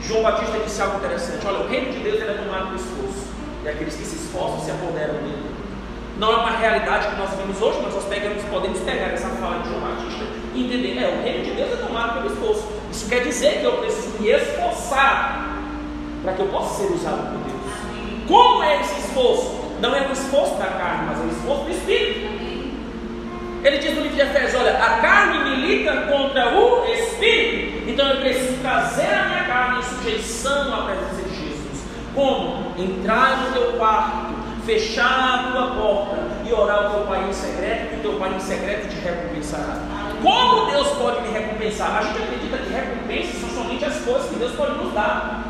João Batista disse algo interessante: olha, o reino de Deus é tomado pelo esforço, e aqueles que se esforçam se apoderam dele. Não é uma realidade que nós vemos hoje, mas nós pegamos, podemos pegar essa fala de João Batista e entender: é, o reino de Deus é tomado pelo esforço. Isso quer dizer que eu preciso me esforçar para que eu possa ser usado por Deus. Como é esse esforço? não é o esforço da carne, mas é o esforço do Espírito. Ele diz no livro de Efésios: Olha, a carne milita contra o Espírito, então eu preciso trazer a minha carne em sujeição à presença. Como? Entrar no teu quarto, fechar a tua porta e orar ao teu Pai em secreto, e o teu Pai em secreto te recompensará. Como Deus pode me recompensar? A gente acredita que recompensas são somente as coisas que Deus pode nos dar.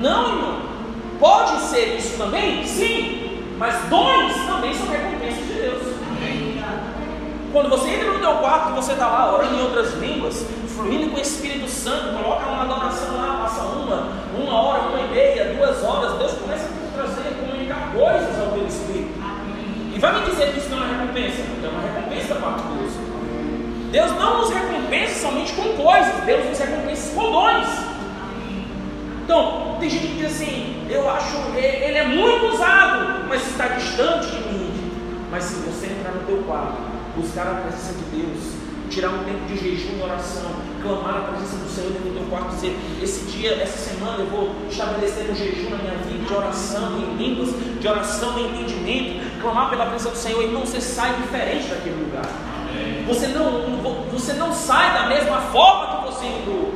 Não, irmão. Pode ser isso também? Sim. Mas dons também são recompensas de Deus. Quando você entra no teu quarto, você está lá orando em outras línguas, fluindo com o Espírito Santo, coloca uma adoração lá, passa uma, uma hora, uma e meia, duas horas, Deus começa a trazer, comunicar coisas ao teu Espírito. E vai me dizer que isso não é recompensa? É uma recompensa da parte de Deus. Deus não nos recompensa somente com coisas, Deus nos recompensa com dons. Então, tem gente que diz assim, eu acho ele é muito usado, mas está distante de mim. Mas se você entrar no teu quarto, buscar a presença de Deus, tirar um tempo de jejum e oração, clamar a presença do Senhor dentro do teu quarto, dizer, esse dia, essa semana eu vou estabelecer um jejum na minha vida de oração em línguas, de oração em entendimento, clamar pela presença do Senhor, irmão, você sai diferente daquele lugar. Você não, você não sai da mesma forma que você entrou.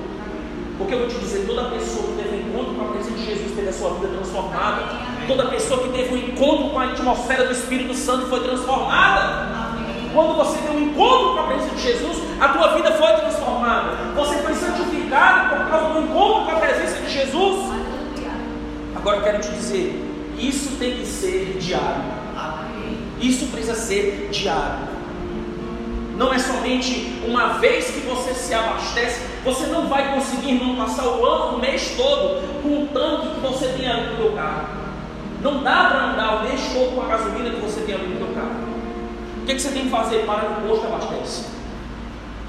Porque eu vou te dizer, toda pessoa que teve um encontro com a presença de Jesus teve a sua vida transformada. Toda pessoa que teve um encontro com a atmosfera do Espírito Santo foi transformada. Quando você tem um encontro com a presença de Jesus, a tua vida foi transformada. Você foi santificado por causa do encontro com a presença de Jesus. Agora eu quero te dizer, isso tem que ser diário. Isso precisa ser diário. Não é somente uma vez que você se abastece, você não vai conseguir não passar o ano, o mês todo com o tanque que você tem ali no teu carro. Não dá para andar o mês todo com a gasolina que você tem ali no teu carro. O que, que você tem que fazer? Para no posto abastece.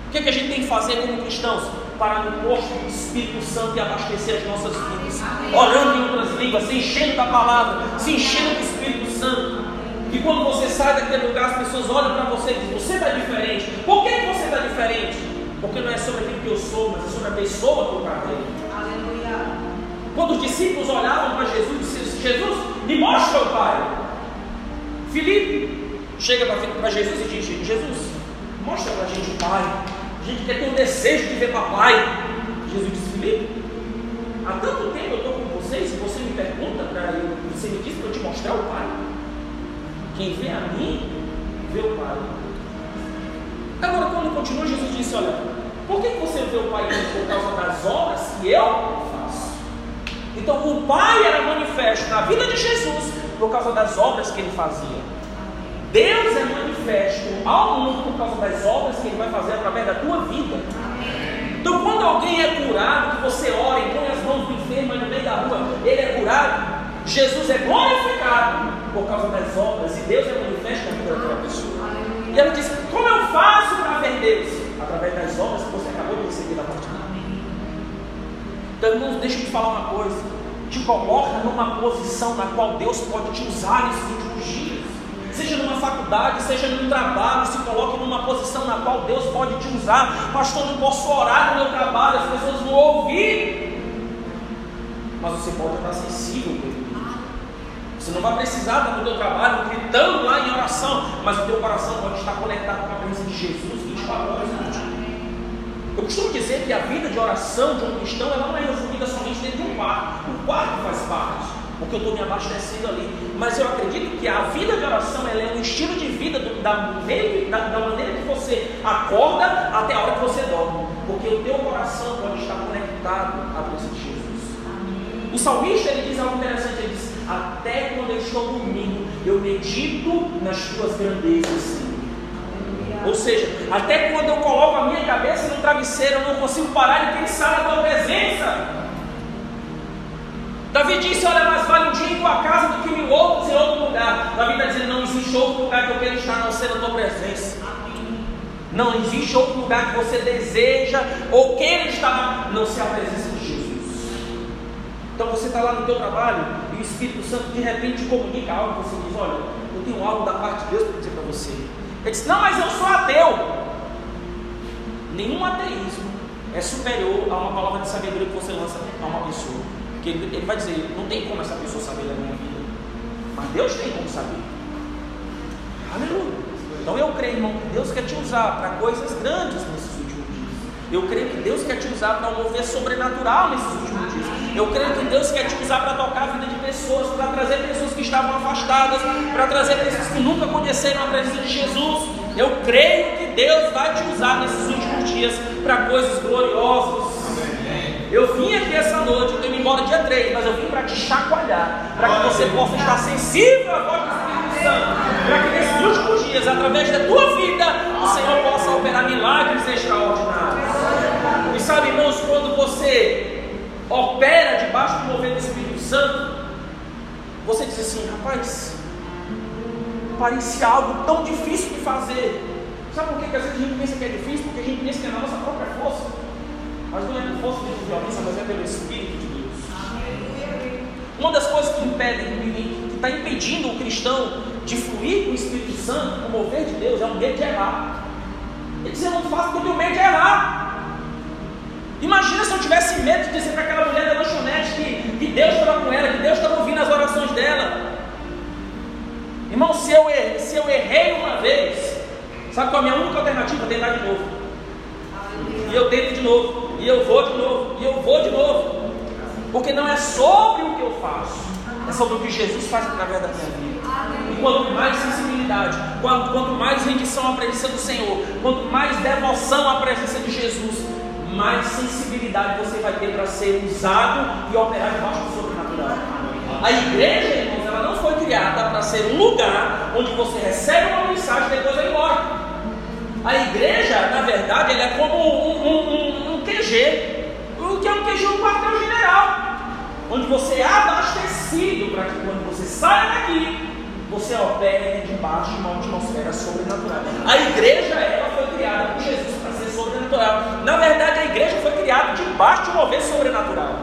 O que, que a gente tem que fazer como cristãos? Para no posto do Espírito Santo e abastecer as nossas vidas. Orando em outras línguas, se enchendo da palavra, se enchendo do Espírito Santo. E quando você sai daquele lugar, as pessoas olham para você e dizem: Você está diferente. Por que, que você está diferente? Porque não é sobre aquilo que eu sou, mas é sobre a pessoa que eu carrego. Aleluia. Quando os discípulos olhavam para Jesus e disseram: Jesus, me mostra o Pai. Filipe, chega para Jesus e diz: Jesus, mostra para a gente o Pai. A gente quer ter um desejo de ver papai. Jesus disse: Filipe, há tanto tempo eu estou com vocês e você me pergunta para eu, você me diz para eu te mostrar o Pai. Quem vê a mim, vê o Pai. Agora, quando continua, Jesus disse: Olha, por que você vê o Pai por causa das obras que eu faço? Então, o Pai era manifesto na vida de Jesus por causa das obras que ele fazia. Deus é manifesto ao mundo por causa das obras que Ele vai fazer através da tua vida. Então, quando alguém é curado, que você ora e põe as mãos do enfermo no meio da rua, ele é curado, Jesus é glorificado por causa das obras e Deus é manifesto na vida daquela pessoa. E ela diz: Como eu faço para ver Deus? Através das obras que você acabou de receber da parte. Então, irmãos, deixa eu te falar uma coisa. Te coloca numa posição na qual Deus pode te usar nesses últimos dias seja numa faculdade, seja num trabalho, se coloque numa posição na qual Deus pode te usar. Pastor, não posso orar no meu trabalho, as pessoas vão ouvir. Mas você pode estar sensível. Você não vai precisar estar no teu trabalho gritando lá em oração, mas o teu coração pode estar conectado com a presença de Jesus 24 horas por dia. Eu costumo dizer que a vida de oração de um cristão ela não é resumida somente dentro de um quarto. O quarto faz parte porque eu estou me abastecendo ali. Mas eu acredito que a vida de oração é um estilo de vida do, da, meio, da, da, maneira que você acorda até a hora que você dorme. Porque o teu coração pode estar conectado à presença de Jesus. O salmista ele diz algo interessante, ele diz, até quando eu estou dormindo, eu medito nas tuas grandezas, Ou seja, até quando eu coloco a minha cabeça no travesseiro, eu não consigo parar de pensar na tua presença. Davi disse: Olha, mais vale um dia em tua casa do que mil outros em outro lugar. Davi está dizendo: Não existe outro lugar que eu quero estar, a não ser na tua presença. Não existe outro lugar que você deseja ou queira estar, não ser a presença de Jesus. Então você está lá no teu trabalho e o Espírito Santo de repente comunica algo. Você diz: Olha, eu tenho algo da parte de Deus para dizer para você. Ele diz: Não, mas eu sou ateu. Nenhum ateísmo é superior a uma palavra de sabedoria que você lança a uma pessoa. Porque ele, ele vai dizer, não tem como essa pessoa saber da minha vida. Mas Deus tem como saber. Aleluia. Então eu creio, irmão, que Deus quer te usar para coisas grandes nesses últimos dias. Eu creio que Deus quer te usar para um mover sobrenatural nesses últimos dias. Eu creio que Deus quer te usar para tocar a vida de pessoas, para trazer pessoas que estavam afastadas, para trazer pessoas que nunca conheceram a presença de Jesus. Eu creio que Deus vai te usar nesses últimos dias para coisas gloriosas. Eu vim aqui essa noite, eu tenho ido embora dia 3, mas eu vim para te chacoalhar, para que você possa estar sensível à voz do Espírito Santo, para que nesses últimos dias, através da tua vida, o Senhor possa operar milagres extraordinários. E sabe, irmãos, quando você opera debaixo do mover do Espírito Santo, você diz assim, rapaz, parecia algo tão difícil de fazer. Sabe por que, que às vezes a gente pensa que é difícil? Porque a gente pensa que é na nossa própria força. Mas não é por força de violência, mas é pelo Espírito de Deus. Uma das coisas que impede, que está impedindo o cristão de fluir com o Espírito Santo, o mover de Deus, é um medo de errar. Ele diz: Eu não faço porque tenho medo de errar. Imagina se eu tivesse medo de dizer para aquela mulher da lanchonete que, que Deus estava com ela, que Deus estava ouvindo as orações dela. Irmão, se eu, errei, se eu errei uma vez, sabe qual é a minha única alternativa? Tentar de novo. E eu tento de novo, e eu vou de novo, e eu vou de novo. Porque não é sobre o que eu faço, é sobre o que Jesus faz através da minha vida. E quanto mais sensibilidade, quanto, quanto mais rendição à presença do Senhor, quanto mais devoção à presença de Jesus, mais sensibilidade você vai ter para ser usado e operar debaixo do sobrenatural. A igreja, irmãos, ela não foi criada para ser um lugar onde você recebe uma mensagem e depois vai embora. A igreja, na verdade, ela é como um, um, um, O que é um QG? Um quartel-general. Onde você é abastecido para que quando você saia daqui, você opere debaixo de uma atmosfera sobrenatural. A igreja, ela foi criada por Jesus para ser sobrenatural. Na verdade, a igreja foi criada debaixo de um mover sobrenatural.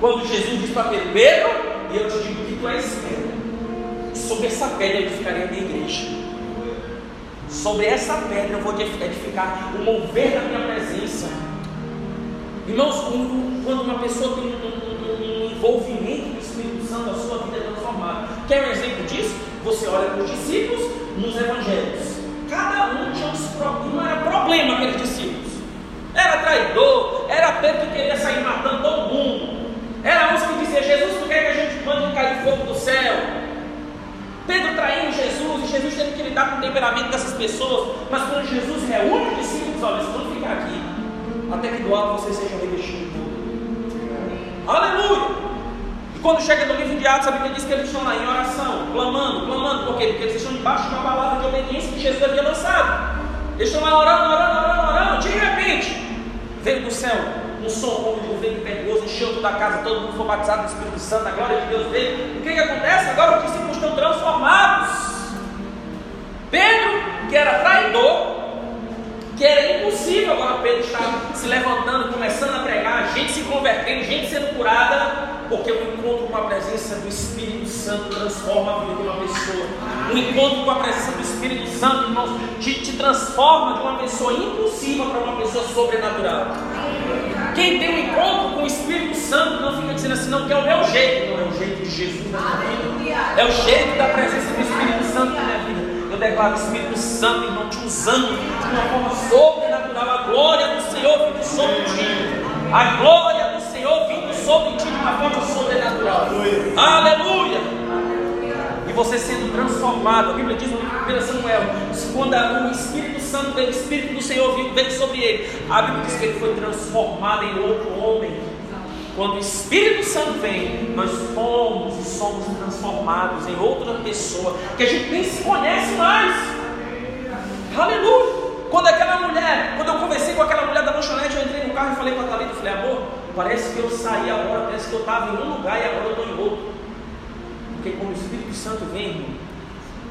Quando Jesus disse para Pedro, Pedro, eu te digo que tu és Pedro, sobre essa pedra eu edificarei a minha igreja. Sobre essa pedra eu vou edificar o mover da minha presença. Irmãos, quando uma pessoa tem um, um envolvimento do Espírito Santo, a sua vida é transformada. Quer um exemplo disso? Você olha para os discípulos nos evangelhos. Cada um tinha uns problemas, era problema aqueles discípulos. Era traidor, era Pedro que queria sair matando todo mundo. Era uns que diziam, Jesus, quer que a gente mande cair fogo do céu? Pedro traindo Jesus, e Jesus tendo que lidar com o temperamento dessas pessoas. Mas quando Jesus reúne os discípulos, olha, vocês vão ficar aqui, até que do alto vocês sejam revestidos. Aleluia! E quando chega no livro de Atos, a Bíblia diz que eles estão lá em oração, clamando, clamando, por quê? Porque eles estão debaixo de uma palavra de obediência que Jesus havia lançado. Eles estão lá orando, orando, orando, orando, de repente, veio do céu um som de um vento impetuoso, encheu toda a casa, todo mundo foi batizado no Espírito Santo, a glória de Deus veio. O que, que acontece? Agora os discípulos estão transformados. Pedro, que era traidor, que era impossível, agora Pedro está se levantando, começando a pregar, gente se convertendo, gente sendo curada, porque o encontro com a presença do Espírito Santo transforma a vida de uma pessoa. O encontro com a presença do Espírito Santo, irmãos, te, te transforma de uma pessoa impulsiva para uma pessoa sobrenatural. Quem tem um encontro com o Espírito Santo não fica dizendo assim, não, que é o meu jeito, não é o jeito de Jesus na minha vida. É o jeito da presença do Espírito Santo na minha vida. Eu declaro o Espírito Santo, irmão, te usando de uma forma sobrenatural. A glória do Senhor vindo sobre ti. A glória do Senhor vindo sobre ti de uma forma sobrenatural. Aleluia. Você sendo transformado. A Bíblia diz no livro de Samuel: quando o Espírito Santo o Espírito do Senhor veio sobre ele, a Bíblia diz que ele foi transformado em outro homem. Quando o Espírito Santo vem, nós fomos e somos transformados em outra pessoa que a gente nem se conhece mais. Aleluia. Quando aquela mulher, quando eu conversei com aquela mulher da lanchonete, eu entrei no carro e falei com a Thalita, falei, amor, parece que eu saí agora, parece que eu estava em um lugar e agora eu estou em outro. Porque quando o Espírito Santo vem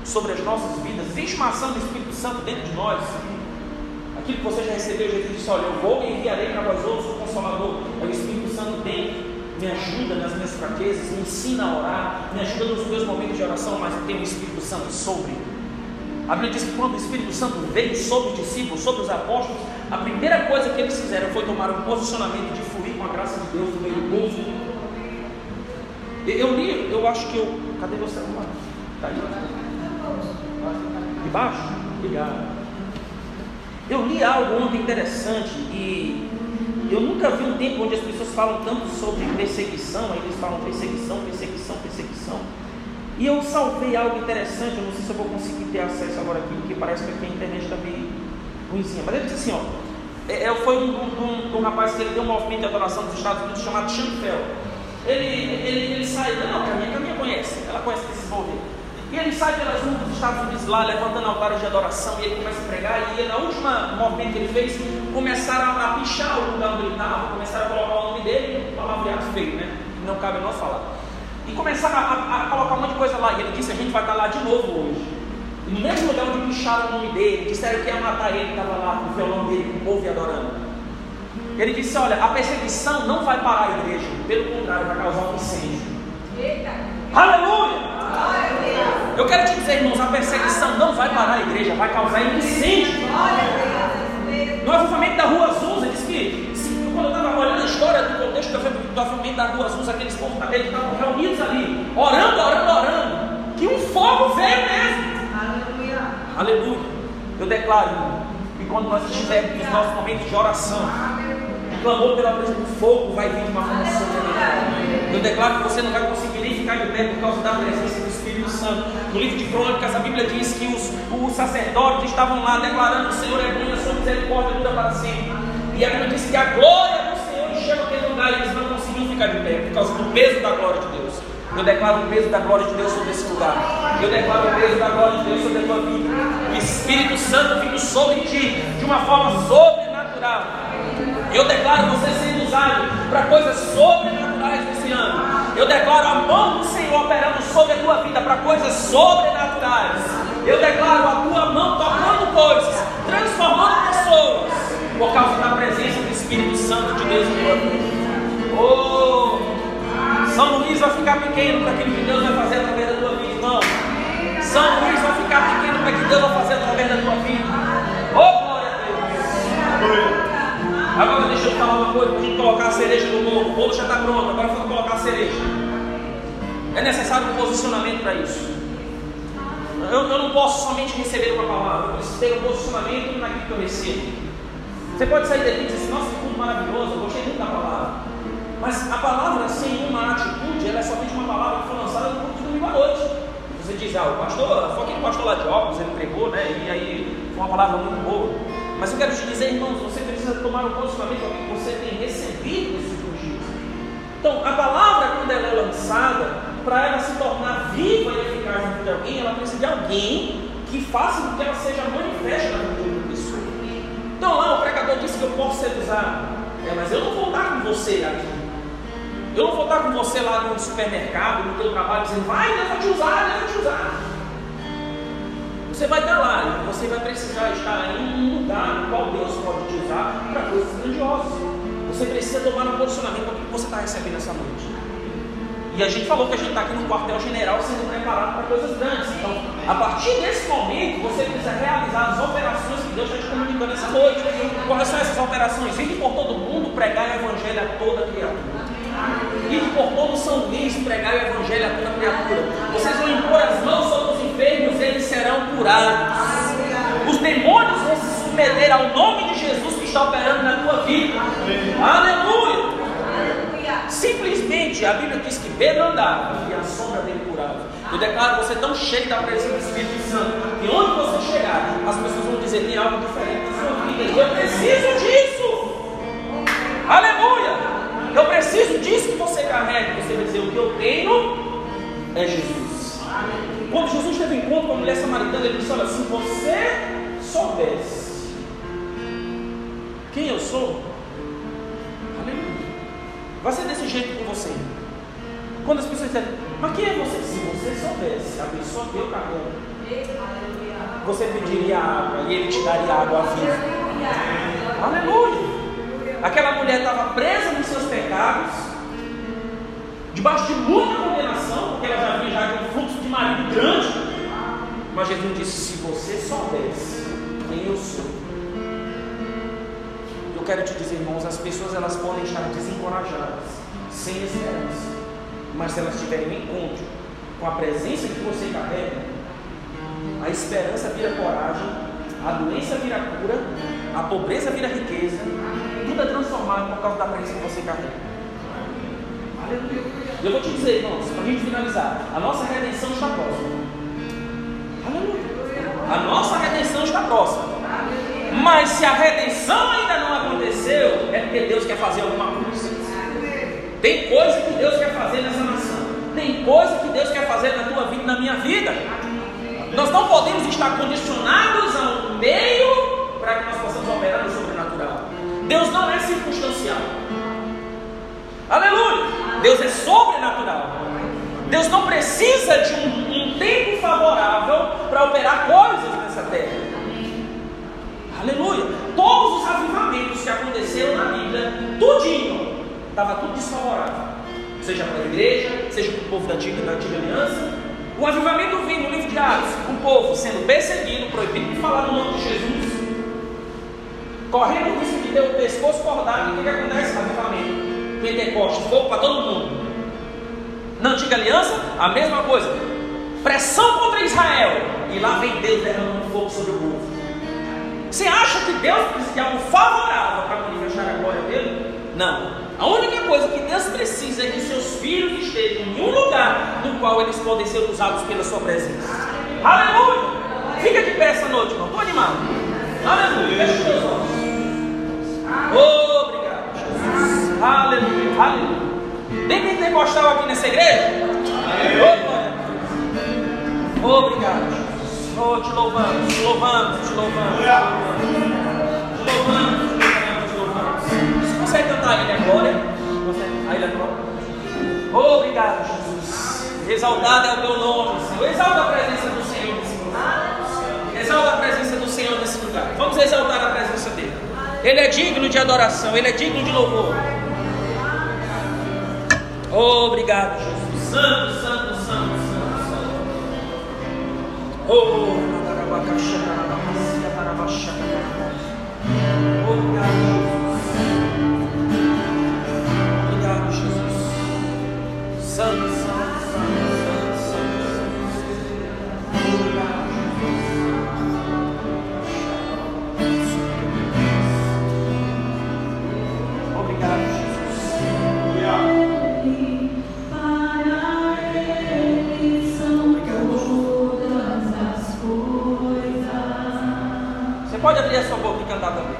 sobre as nossas vidas, existe uma ação do Espírito Santo dentro de nós. Aquilo que você já recebeu, Jesus disse, olha, eu vou e enviarei para vós outros o Consolador. Aí o Espírito Santo vem, me ajuda nas minhas fraquezas, me ensina a orar, me ajuda nos meus momentos de oração, mas tem o Espírito Santo sobre. A Bíblia diz que quando o Espírito Santo veio sobre os discípulos, sobre os apóstolos, a primeira coisa que eles fizeram foi tomar um posicionamento de fluir com a graça de Deus no meio do povo. Eu li, eu acho que eu. Cadê meu celular? Está aí? Debaixo? Obrigado. Eu li algo ontem interessante e eu nunca vi um tempo onde as pessoas falam tanto sobre perseguição, aí eles falam perseguição, perseguição, perseguição. E eu salvei algo interessante, eu não sei se eu vou conseguir ter acesso agora aqui, porque parece que aqui a internet está meio ruimzinha. Mas ele disse assim, ó, é, é foi um, um, um, um, rapaz que ele deu um movimento de adoração dos Estados Unidos chamado Chantel. Ele, ele, ele sai, não, Caminha, Caminha conhece, ela conhece movimentos. E ele sai pelas ruas dos Estados Unidos lá, levantando altares de adoração, e ele começa a pregar, e na última movimento que ele fez, começaram a, pichar o lugar onde ele estava, começaram a colocar o nome dele, palavreado feio, né? Não cabe nós falar. E começaram a, a, colocar um monte de coisa lá, e ele disse, a gente vai estar lá de novo hoje. E no mesmo lugar onde picharam o nome dele, disseram que ia matar ele, estava lá com o violão dele, com o povo e adorando. Ele disse, olha, a perseguição não vai parar a igreja, pelo contrário, vai causar um incêndio. Eita. Aleluia! Eu quero te dizer, irmãos, a perseguição não vai parar a igreja, vai causar incêndio. No avivamento da Rua ele diz que, quando eu estava olhando a história do contexto do avivamento da Rua Azul, aqueles povos eles estavam reunidos ali, orando, orando, orando, que um fogo veio mesmo. Aleluia. Aleluia. Eu declaro que quando nós estivermos nos nossos momentos de oração, o clamor pela presença do fogo vai vir de uma forma sobrenatural. Eu declaro que você não vai conseguir nem ficar de pé por causa da presença do Espírito Santo. No livro de Crônicas, a Bíblia diz que os, os sacerdotes estavam lá declarando: O Senhor é bom e a sua misericórdia dura para sempre. E a Bíblia diz que a glória do Senhor encheu aquele lugar e eles não conseguiam ficar de pé por causa do peso da glória de Deus. Eu declaro o peso da glória de Deus sobre esse lugar. Eu declaro o peso da glória de Deus sobre a tua vida. O Espírito Santo vindo sobre ti de uma forma sobrenatural. Eu declaro você sendo usado para coisas sobrenaturais nesse ano. Eu declaro a mão do Senhor operando sobre a tua vida para coisas sobrenaturais. Eu declaro a tua mão tocando coisas, transformando pessoas, por causa da presença do Espírito Santo de Deus tua vida. Oh, São Luís vai ficar pequeno para aquilo que Deus vai fazer através da tua vida, irmão. São Luís vai ficar pequeno para que Deus vai fazer através da tua vida. Oh. Agora deixa eu falar uma coisa, a gente colocar a cereja no bolo. O bolo já está pronto, agora vamos colocar a cereja. É necessário um posicionamento para isso. Eu, eu, não posso somente receber uma palavra, eu preciso ter um posicionamento naquilo que eu recebo. Você pode sair daqui e dizer assim, nossa, que tudo maravilhoso, eu gostei muito da palavra. Mas a palavra sem uma atitude, ela é somente uma palavra que foi lançada no culto de domingo à noite. Você diz, ah, o pastor, foi aquele pastor lá de óculos, ele pregou, né? E aí foi uma palavra muito boa. Mas eu quero te dizer, irmãos, você precisa tomar um posicionamento com que você tem recebido nesses últimos dias. Então, a palavra, quando ela é lançada, para ela se tornar viva e eficaz na vida de alguém, ela precisa de alguém que faça com que ela seja manifesta na vida uma pessoa. Então, lá o pregador disse que eu posso ser usado. É, mas eu não vou estar com você aqui. Eu não vou estar com você lá no supermercado, no teu trabalho, dizendo, vai, Deus vai te usar, Deus vai te usar. Você vai estar lá, você vai precisar estar em um lugar no qual Deus pode te usar para coisas grandiosas. Você precisa tomar um posicionamento para o que você está recebendo essa noite. E a gente falou que a gente está aqui no quartel-general sendo preparado para coisas grandes. Então, a partir desse momento, você precisa realizar as operações que Deus está te comunicando essa noite. Quais são essas operações? Ir por todo mundo, pregar o evangelho a toda criatura. Ir por todo São Luís, pregar o evangelho a toda criatura. Vocês vão impor as mãos sobre enfermos, eles serão curados. Os demônios vão se submeter ao nome de Jesus que está operando na tua vida. Aleluia. Simplesmente a Bíblia diz que Pedro andava e a sombra dele curava. Eu declaro você tão cheio da presença do Espírito Santo que onde você chegar, as pessoas vão dizer tem algo diferente na sua vida. Eu preciso disso. Aleluia. Eu preciso disso que você carrega. Você vai dizer: o que eu tenho é Jesus. Quando Jesus teve encontro com a mulher samaritana, ele disse: Olha, se você soubesse quem eu sou, aleluia, vai ser desse jeito com você. Quando as pessoas dizem, mas quem é você? Se você soubesse a pessoa que eu carrego, você pediria água e ele te daria água viva. Aleluia. Aquela mulher estava presa nos seus pecados, debaixo de muita condenação, porque ela já vinha já de um fluxo de marido grande. Mas Jesus disse: Se você soubesse quem eu sou, eu quero te dizer, irmãos, as pessoas elas podem estar desencorajadas, sem esperança, mas se elas tiverem um encontro com a presença que você carrega, a esperança vira coragem, a doença vira cura, a pobreza vira riqueza, tudo é transformado por causa da presença que você carrega. Aleluia. Eu vou te dizer, irmãos, para a gente finalizar, a nossa redenção está próxima. Aleluia. A nossa redenção está próxima. Mas se a redenção ainda não aconteceu, é porque Deus quer fazer alguma coisa. Tem coisa que Deus quer fazer nessa nação. Tem coisa que Deus quer fazer na tua vida e na minha vida. Nós não podemos estar condicionados a um meio para que nós possamos operar no sobrenatural. Deus não é circunstancial. Aleluia! Deus é sobrenatural. Deus não precisa de um, um tempo favorável para operar coisas nessa terra. Aleluia! Todos os avivamentos que aconteceram na Bíblia, tudinho, estava tudo desfavorável. Seja para a igreja, seja para o povo da antiga, da antiga aliança, O avivamento vem no livro de Atos, um povo sendo perseguido, proibido de falar no nome de Jesus, correndo o risco de ter o pescoço cortado. E o que, que acontece? Avivamento, Pentecoste, fogo para todo mundo. Na antiga aliança, a mesma coisa. Pressão contra Israel. E lá vem Deus derramando fogo sobre o povo. Você acha que Deus precisa de algo favorável para manifestar a glória dele? Não. A única coisa que Deus precisa é que seus filhos estejam em um lugar no qual eles podem ser usados pela sua presença. Aleluia! Fica de pé essa noite, irmão. Estou animado. Aleluia. Fecha os teus olhos. Obrigado. Aleluia. Aleluia. Tem pentecostal aqui nessa igreja? Oh, Obrigado, Jesus. Oh, te louvamos, te louvamos, te louvamos. Te louvamos, te louvamos, te louvamos. Você consegue cantar ele agora? A ele agora? Obrigado, Jesus. Exaltado é o teu nome, Senhor. Exalta a presença do Senhor nesse lugar. Exalta a presença do Senhor nesse lugar. Vamos exaltar a presença dele. Ele é digno de adoração, ele é digno de louvor. Obrigado, Jesus. Santo, santo, santo, santo, santo. Oh, Obrigado, Jesus. Obrigado, Jesus. Santo, santo, abrir a sua boca e cantar também.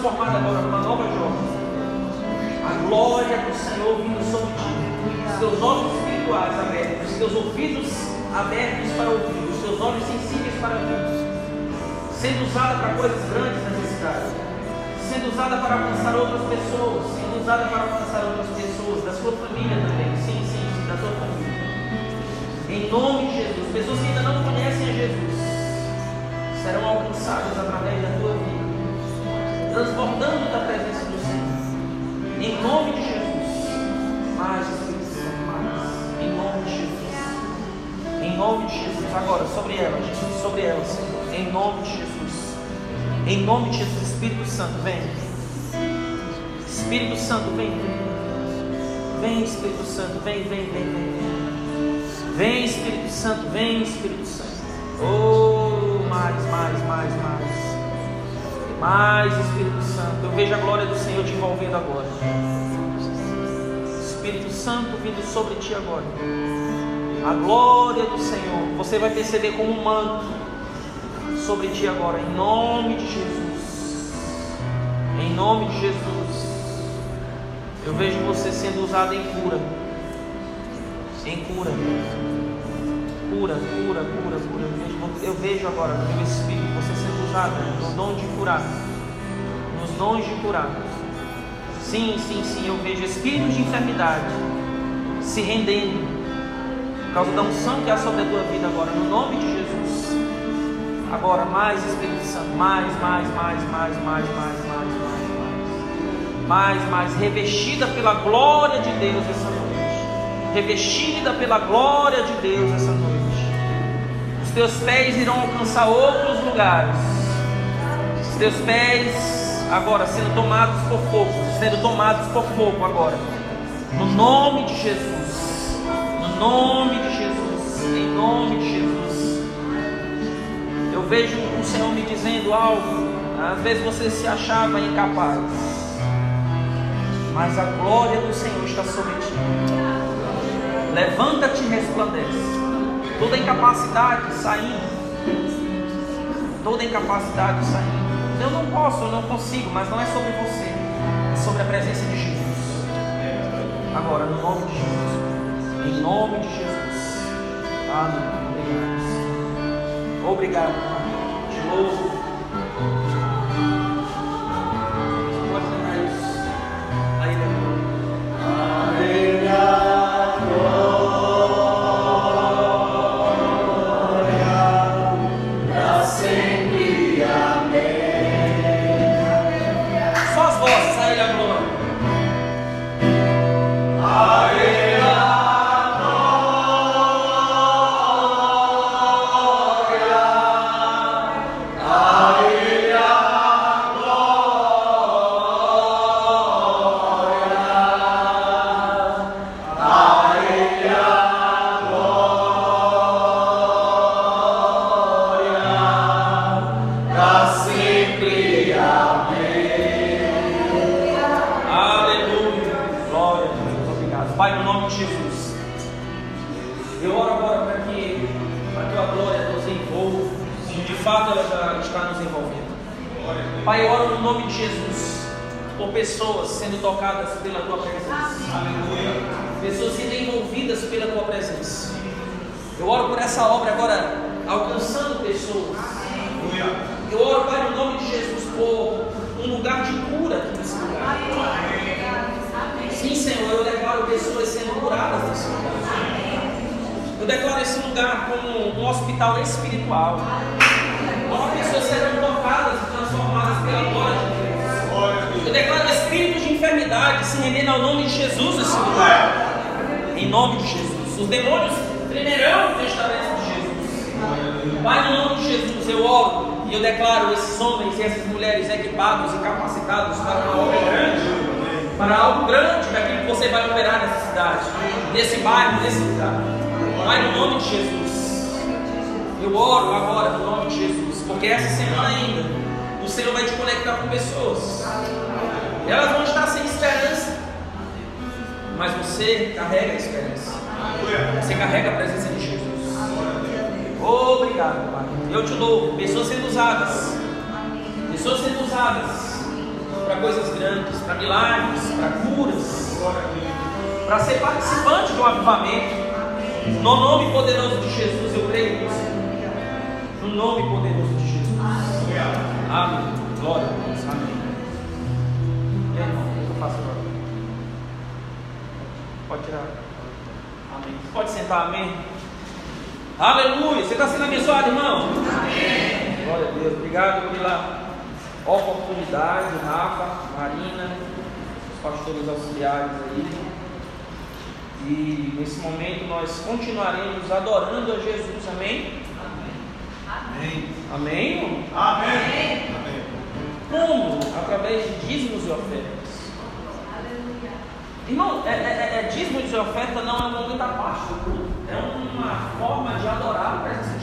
Transformada agora numa nova jovem. A glória do Senhor vindo sobre ti. Os teus olhos espirituais abertos. Os teus ouvidos abertos para ouvir. Os teus olhos sensíveis para ouvir sendo usada para coisas grandes nessa cidade, sendo usada para alcançar outras pessoas, sendo usada para alcançar outras pessoas, da sua família também, sim, sim, sim, da sua família. Em nome de Jesus, pessoas que ainda não conhecem a Jesus serão alcançadas através da tua vida, transbordando da presença do Senhor. Em nome de Jesus, mais Espírito. Em nome de Jesus. Em nome de Jesus, agora sobre ela, Jesus, sobre ela, Senhor. Em nome de Jesus. Em nome de Jesus, Espírito Santo, vem. Espírito Santo, vem. Vem, Espírito Santo, vem, vem, vem, vem. Vem, Espírito Santo, vem, Espírito Santo. Oh, mais, mais, mais, mais. Mais, Espírito Santo. Eu vejo a glória do Senhor te envolvendo agora. Espírito Santo vindo sobre ti agora. A glória do Senhor. Você vai perceber como um manto sobre ti agora, em nome de Jesus. Em nome de Jesus. Eu vejo você sendo usado em cura. Em cura. Cura, cura, cura, cura. Eu vejo, agora meu espírito usado no dom de curar. Nos dons de curar. Sim, sim, sim, eu vejo espíritos de enfermidade se rendendo por causa da unção que há sobre a tua vida agora, no nome de Jesus. Agora, mais Espírito Santo, mais, mais, mais, mais, mais, mais, mais, mais, mais, mais, revestida pela glória de Deus essa noite, revestida pela glória de Deus essa noite. Os teus pés irão alcançar outros lugares. Teus pés agora sendo tomados por fogo, sendo tomados por fogo agora. No nome de Jesus. No nome de Jesus. Em nome de Jesus vejo o Senhor me dizendo algo. Às vezes você se achava incapaz, mas a glória do Senhor está sobre ti. Levanta-te e resplandece. Toda incapacidade saindo, toda incapacidade saindo. Eu não posso, eu não consigo, mas não é sobre você, é sobre a presença de Jesus. Agora, no nome de Jesus, em nome de Jesus. Amém. Obrigado. Obrigado. pessoas sendo tocadas pela tua presença. Aleluia. Pessoas sendo envolvidas pela tua presença. Eu oro por essa obra agora, alcançando pessoas. Aleluia. Eu oro, Pai, no nome de Jesus, por um lugar de cura aqui nesse lugar. Sim, Senhor, eu declaro pessoas sendo curadas nesse lugar. Eu declaro esse lugar como um hospital espiritual. Pessoas serão tocadas e transformadas pela glória declaro espíritos de enfermidade se rendendo ao nome de Jesus nesse lugar. Em nome de Jesus. Os demônios tremerão no testamento de Jesus. Pai, no nome de Jesus, eu oro e eu declaro esses homens e essas mulheres equipados e capacitados para uma obra grande. Para algo grande para aquilo que você vai operar nessa cidade, nesse bairro, nesse lugar. Pai, no nome de Jesus. Eu oro agora no nome de Jesus, porque essa semana ainda Senhor vai te conectar com pessoas. Elas vão estar sem esperança. Mas você carrega a esperança. Você carrega a presença de Jesus. Obrigado, Pai. Eu te louvo. Pessoas sendo usadas. Pessoas sendo usadas para coisas grandes, para milagres, para curas, para ser participante de um avivamento. No nome poderoso de Jesus, eu creio. No nome poderoso de Jesus. Amém. Glória a Deus. Amém. E aí, irmão, o que eu faço agora? Pode tirar. Amém. Pode sentar, amém. Aleluia. Você está sendo abençoado, irmão? Amém. Glória a Deus. Obrigado pela oportunidade, Rafa, Marina, os pastores auxiliares aí. E nesse momento nós continuaremos adorando a Jesus, amém? Amém. Amém? Amém. Amém. Como? Através de dízimos e ofertas. Irmão, é, é, é, dízimos e oferta não é um momento à parte do culto, é uma forma de adorar a presença de